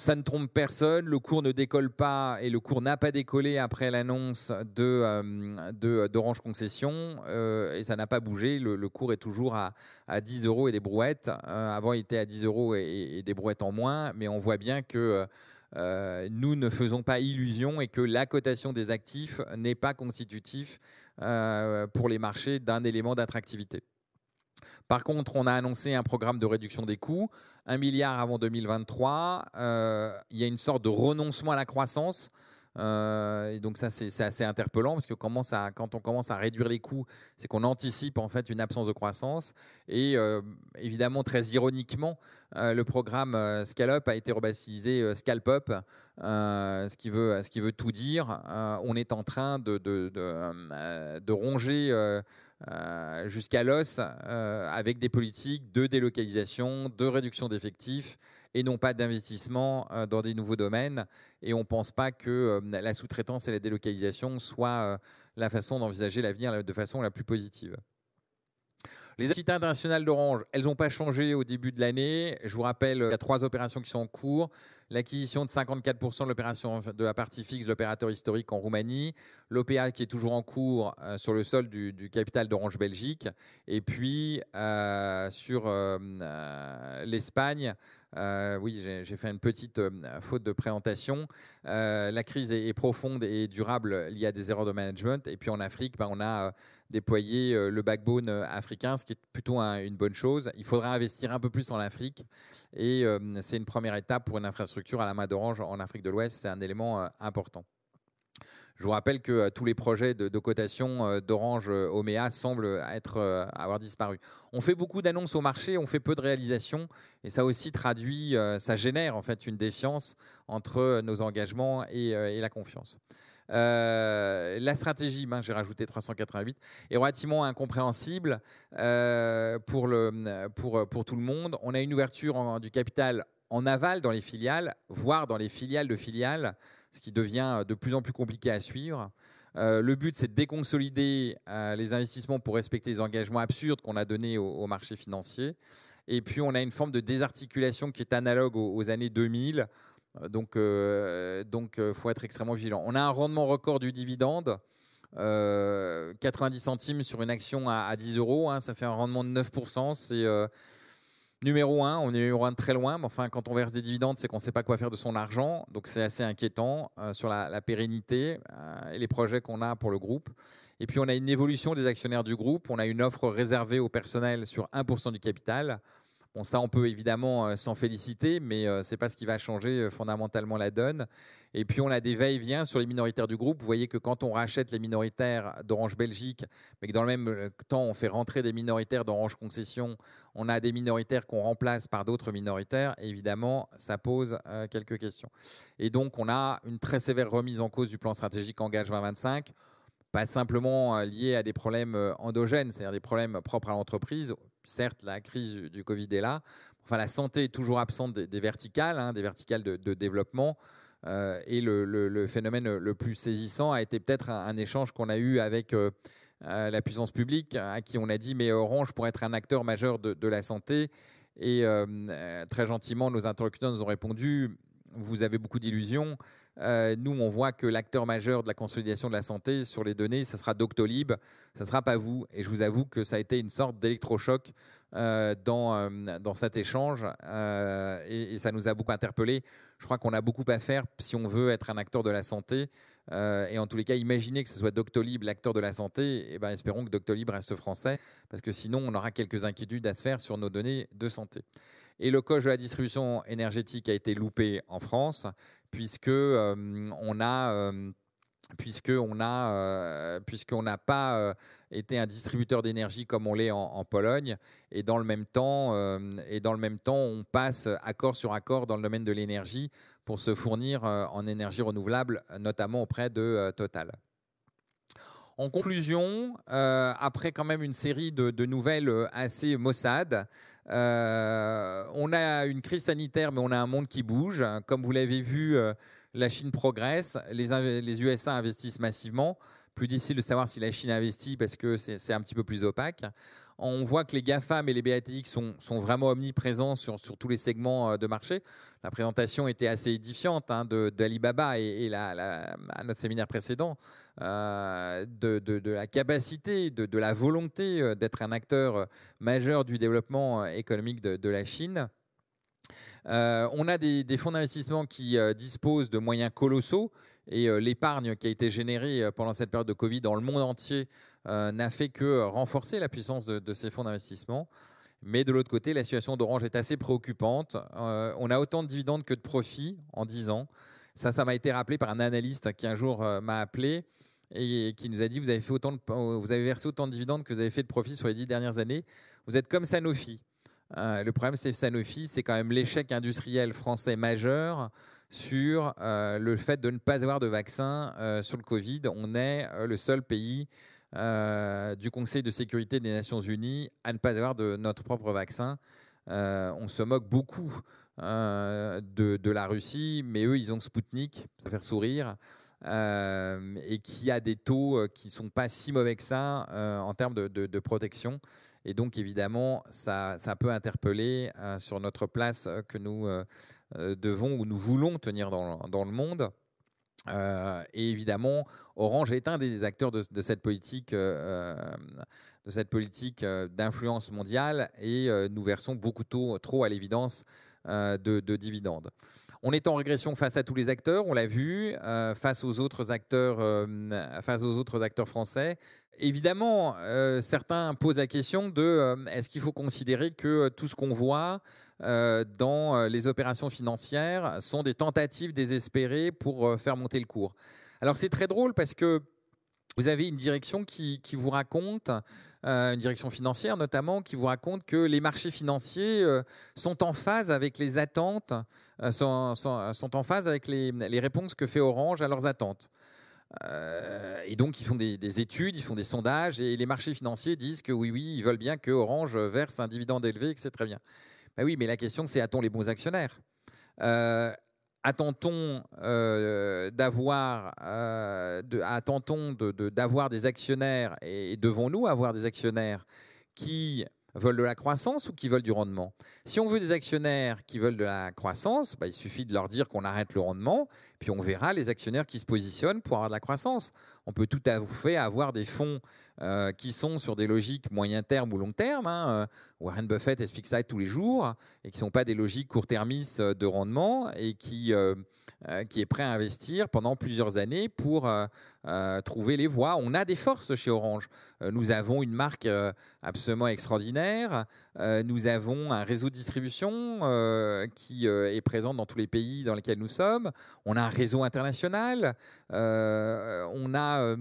ça ne trompe personne, le cours ne décolle pas et le cours n'a pas décollé après l'annonce de, euh, d'Orange Concession euh, et ça n'a pas bougé. Le, cours est toujours à, 10 euros et des brouettes. Euh, avant, il était à 10 euros et, des brouettes en moins, mais on voit bien que nous ne faisons pas illusion et que la cotation des actifs n'est pas constitutif pour les marchés d'un élément d'attractivité. Par contre, on a annoncé un programme de réduction des coûts, un milliard avant 2023. Euh, il y a une sorte de renoncement à la croissance. Euh, et donc ça, c'est assez interpellant parce que quand on commence à réduire les coûts, c'est qu'on anticipe en fait une absence de croissance. Et euh, évidemment, très ironiquement, le programme Scale Up a été rebaptisé Scalp Up, ce, qui veut, tout dire. on est en train de ronger euh, jusqu'à l'os euh, avec des politiques de délocalisation, de réduction d'effectifs et non pas d'investissement euh, dans des nouveaux domaines. Et on ne pense pas que la sous-traitance et la délocalisation soient la façon d'envisager l'avenir de façon la plus positive. Les activités internationales d'Orange, elles n'ont pas changé au début de l'année. Je vous rappelle, il y a trois opérations qui sont en cours. L'acquisition de 54% de l'opération de la partie fixe de l'opérateur historique en Roumanie, l'OPA qui est toujours en cours euh, sur le sol du, capital d'Orange Belgique, et puis euh, sur euh, l'Espagne, oui, j'ai fait une petite faute de présentation. la crise est, profonde et durable liée à des erreurs de management. Et puis en Afrique, ben, on a déployé le backbone africain, ce qui est plutôt une bonne chose. Il faudra investir un peu plus en Afrique et c'est une première étape pour une infrastructure à la main d'Orange en Afrique de l'Ouest. C'est un élément important. Je vous rappelle que tous les projets de, cotation d'Orange Omea semblent avoir disparu. On fait beaucoup d'annonces au marché, on fait peu de réalisations, et ça aussi traduit, ça génère en fait une défiance entre nos engagements et la confiance. Euh, la stratégie, j'ai rajouté 388, est relativement incompréhensible euh, pour, le, pour, pour tout le monde. On a une ouverture du capital en aval dans les filiales, voire dans les filiales de filiales, ce qui devient de plus en plus compliqué à suivre. Euh, le but, c'est de déconsolider les investissements pour respecter les engagements absurdes qu'on a donnés au, marché financier. Et puis, on a une forme de désarticulation qui est analogue aux années 2000, euh, donc, il euh, donc, euh, faut être extrêmement vigilant. On a un rendement record du dividende. 90 centimes sur une action à, 10 euros, hein, ça fait un rendement de 9%. C'est Numéro un, on est numéro un de très loin, mais enfin, quand on verse des dividendes, c'est qu'on ne sait pas quoi faire de son argent. Donc, c'est assez inquiétant euh, sur la, pérennité euh, et les projets qu'on a pour le groupe. Et puis, on a une évolution des actionnaires du groupe. On a une offre réservée au personnel sur 1% du capital. Bon, ça, on peut évidemment euh, s'en féliciter, mais euh, ce n'est pas ce qui va changer euh, fondamentalement la donne. Et puis, on a des va-et-vient sur les minoritaires du groupe. Vous voyez que quand on rachète les minoritaires d'Orange Belgique, mais que dans le même temps, on fait rentrer des minoritaires d'Orange Concession, on a des minoritaires qu'on remplace par d'autres minoritaires. évidemment, ça pose quelques questions. Et donc, on a une très sévère remise en cause du plan stratégique Engage 2025 pas simplement lié à des problèmes endogènes, c'est-à-dire des problèmes propres à l'entreprise, certes, la crise du Covid est là. Enfin, la santé est toujours absente des, verticales, hein, des verticales de, développement. Euh, et le, phénomène le plus saisissant a été peut-être un, échange qu'on a eu avec euh, euh, la puissance publique, à qui on a dit mais Orange pourrait être un acteur majeur de, la santé. Et très gentiment, nos interlocuteurs nous ont répondu vous avez beaucoup d'illusions. nous, on voit que l'acteur majeur de la consolidation de la santé sur les données, ce sera Doctolib, ne sera pas vous. Et je vous avoue que ça a été une sorte d'électrochoc euh, dans, euh, dans cet échange euh, et, ça nous a beaucoup interpellés. Je crois qu'on a beaucoup à faire si on veut être un acteur de la santé. et en tous les cas, imaginez que ce soit Doctolib l'acteur de la santé. Et eh ben, espérons que Doctolib reste français parce que sinon, on aura quelques inquiétudes à se faire sur nos données de santé. Et le coche de la distribution énergétique a été loupé en France puisque on a puisqu'on n'a euh, n'a pas euh, été un distributeur d'énergie comme on l'est en, Pologne et dans le même temps euh, et dans le même temps on passe accord sur accord dans le domaine de l'énergie pour se fournir en énergie renouvelable notamment auprès de Total. En conclusion, après quand même une série de nouvelles assez maussades, on a une crise sanitaire, mais on a un monde qui bouge. Comme vous l'avez vu, la Chine progresse, les, USA investissent massivement. Plus difficile de savoir si la Chine investit parce que c'est un petit peu plus opaque. On voit que les GAFAM et les BATX sont, vraiment omniprésents sur, tous les segments euh, de marché. La présentation était assez édifiante hein, d'Alibaba et, à notre séminaire précédent euh, de, la capacité, de, la volonté euh, d'être un acteur majeur du développement économique de la Chine. On a des, fonds d'investissement qui disposent de moyens colossaux et l'épargne qui a été générée pendant cette période de Covid dans le monde entier n'a fait que renforcer la puissance de, ces fonds d'investissement. Mais de l'autre côté, la situation d'Orange est assez préoccupante. on a autant de dividendes que de profits en 10 ans. Ça, ça m'a été rappelé par un analyste qui un jour m'a appelé et qui nous a dit vous avez, fait autant vous avez versé autant de dividendes que vous avez fait de profits sur les 10 dernières années. Vous êtes comme Sanofi. Euh, le problème, c'est Sanofi, c'est quand même l'échec industriel français majeur sur euh, le fait de ne pas avoir de vaccin euh, sur le Covid. On est le seul pays du Conseil de sécurité des Nations Unies à ne pas avoir de notre propre vaccin. on se moque beaucoup de, la Russie, mais eux, ils ont Spoutnik, ça fait sourire. et qui a des taux qui ne sont pas si mauvais que ça en termes de protection. Et donc, évidemment, ça, peut interpeller euh, sur notre place euh, que nous euh, devons ou nous voulons tenir dans le monde. Et évidemment, Orange est un des acteurs de, cette politique, cette politique d'influence mondiale, et nous versons beaucoup trop, à l'évidence de, de, dividendes. On est en régression face à tous les acteurs, on l'a vu, face aux autres acteurs, face aux autres acteurs français. Évidemment, euh, certains posent la question de euh, est-ce qu'il faut considérer que tout ce qu'on voit euh, dans les opérations financières sont des tentatives désespérées pour faire monter le cours? Alors c'est très drôle parce que vous avez une direction qui, vous raconte, une direction financière notamment, qui vous raconte que les marchés financiers sont en phase avec les attentes, sont, en phase avec les réponses que fait Orange à leurs attentes. Euh, et donc, ils font des, études, ils font des sondages, et les marchés financiers disent que oui, oui, ils veulent bien que Orange verse un dividende élevé, que c'est très bien. Ben oui, mais la question, c'est a-t-on les bons actionnaires? Euh, Attend-on euh, d'avoir d'avoir des actionnaires et devons-nous avoir des actionnaires qui veulent de la croissance ou qui veulent du rendement? Si on veut des actionnaires qui veulent de la croissance, bah, il suffit de leur dire qu'on arrête le rendement, puis on verra les actionnaires qui se positionnent pour avoir de la croissance. On peut tout à fait avoir des fonds euh, qui sont sur des logiques moyen terme ou long terme. Hein. Euh, Warren Buffett explique ça tous les jours, et qui ne sont pas des logiques court-termistes de rendement, et qui... Euh, euh, qui est prêt à investir pendant plusieurs années pour euh, euh, trouver les voies. On a des forces chez Orange. nous avons une marque absolument extraordinaire. nous avons un réseau de distribution qui est présent dans tous les pays dans lesquels nous sommes. On a un réseau international. on a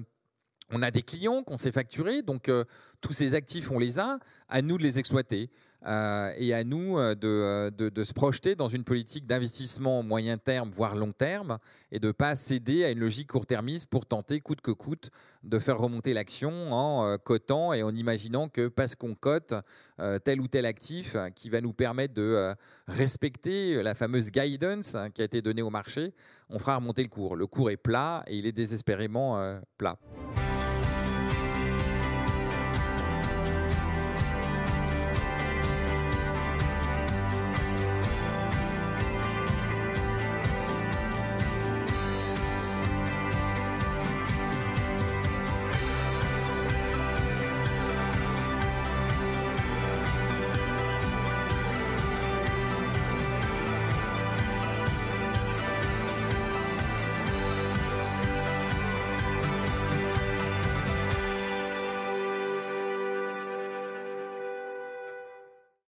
on a des clients qu'on sait facturer, donc tous ces actifs, on les a, à nous de les exploiter. Euh, et à nous euh, euh, de, se projeter dans une politique d'investissement moyen terme, voire long terme, et de ne pas céder à une logique court-termiste pour tenter, coûte que coûte, de faire remonter l'action en cotant et en imaginant que parce qu'on cote tel ou tel actif qui va nous permettre de respecter la fameuse guidance qui a été donnée au marché, on fera remonter le cours. Le cours est plat et il est désespérément plat.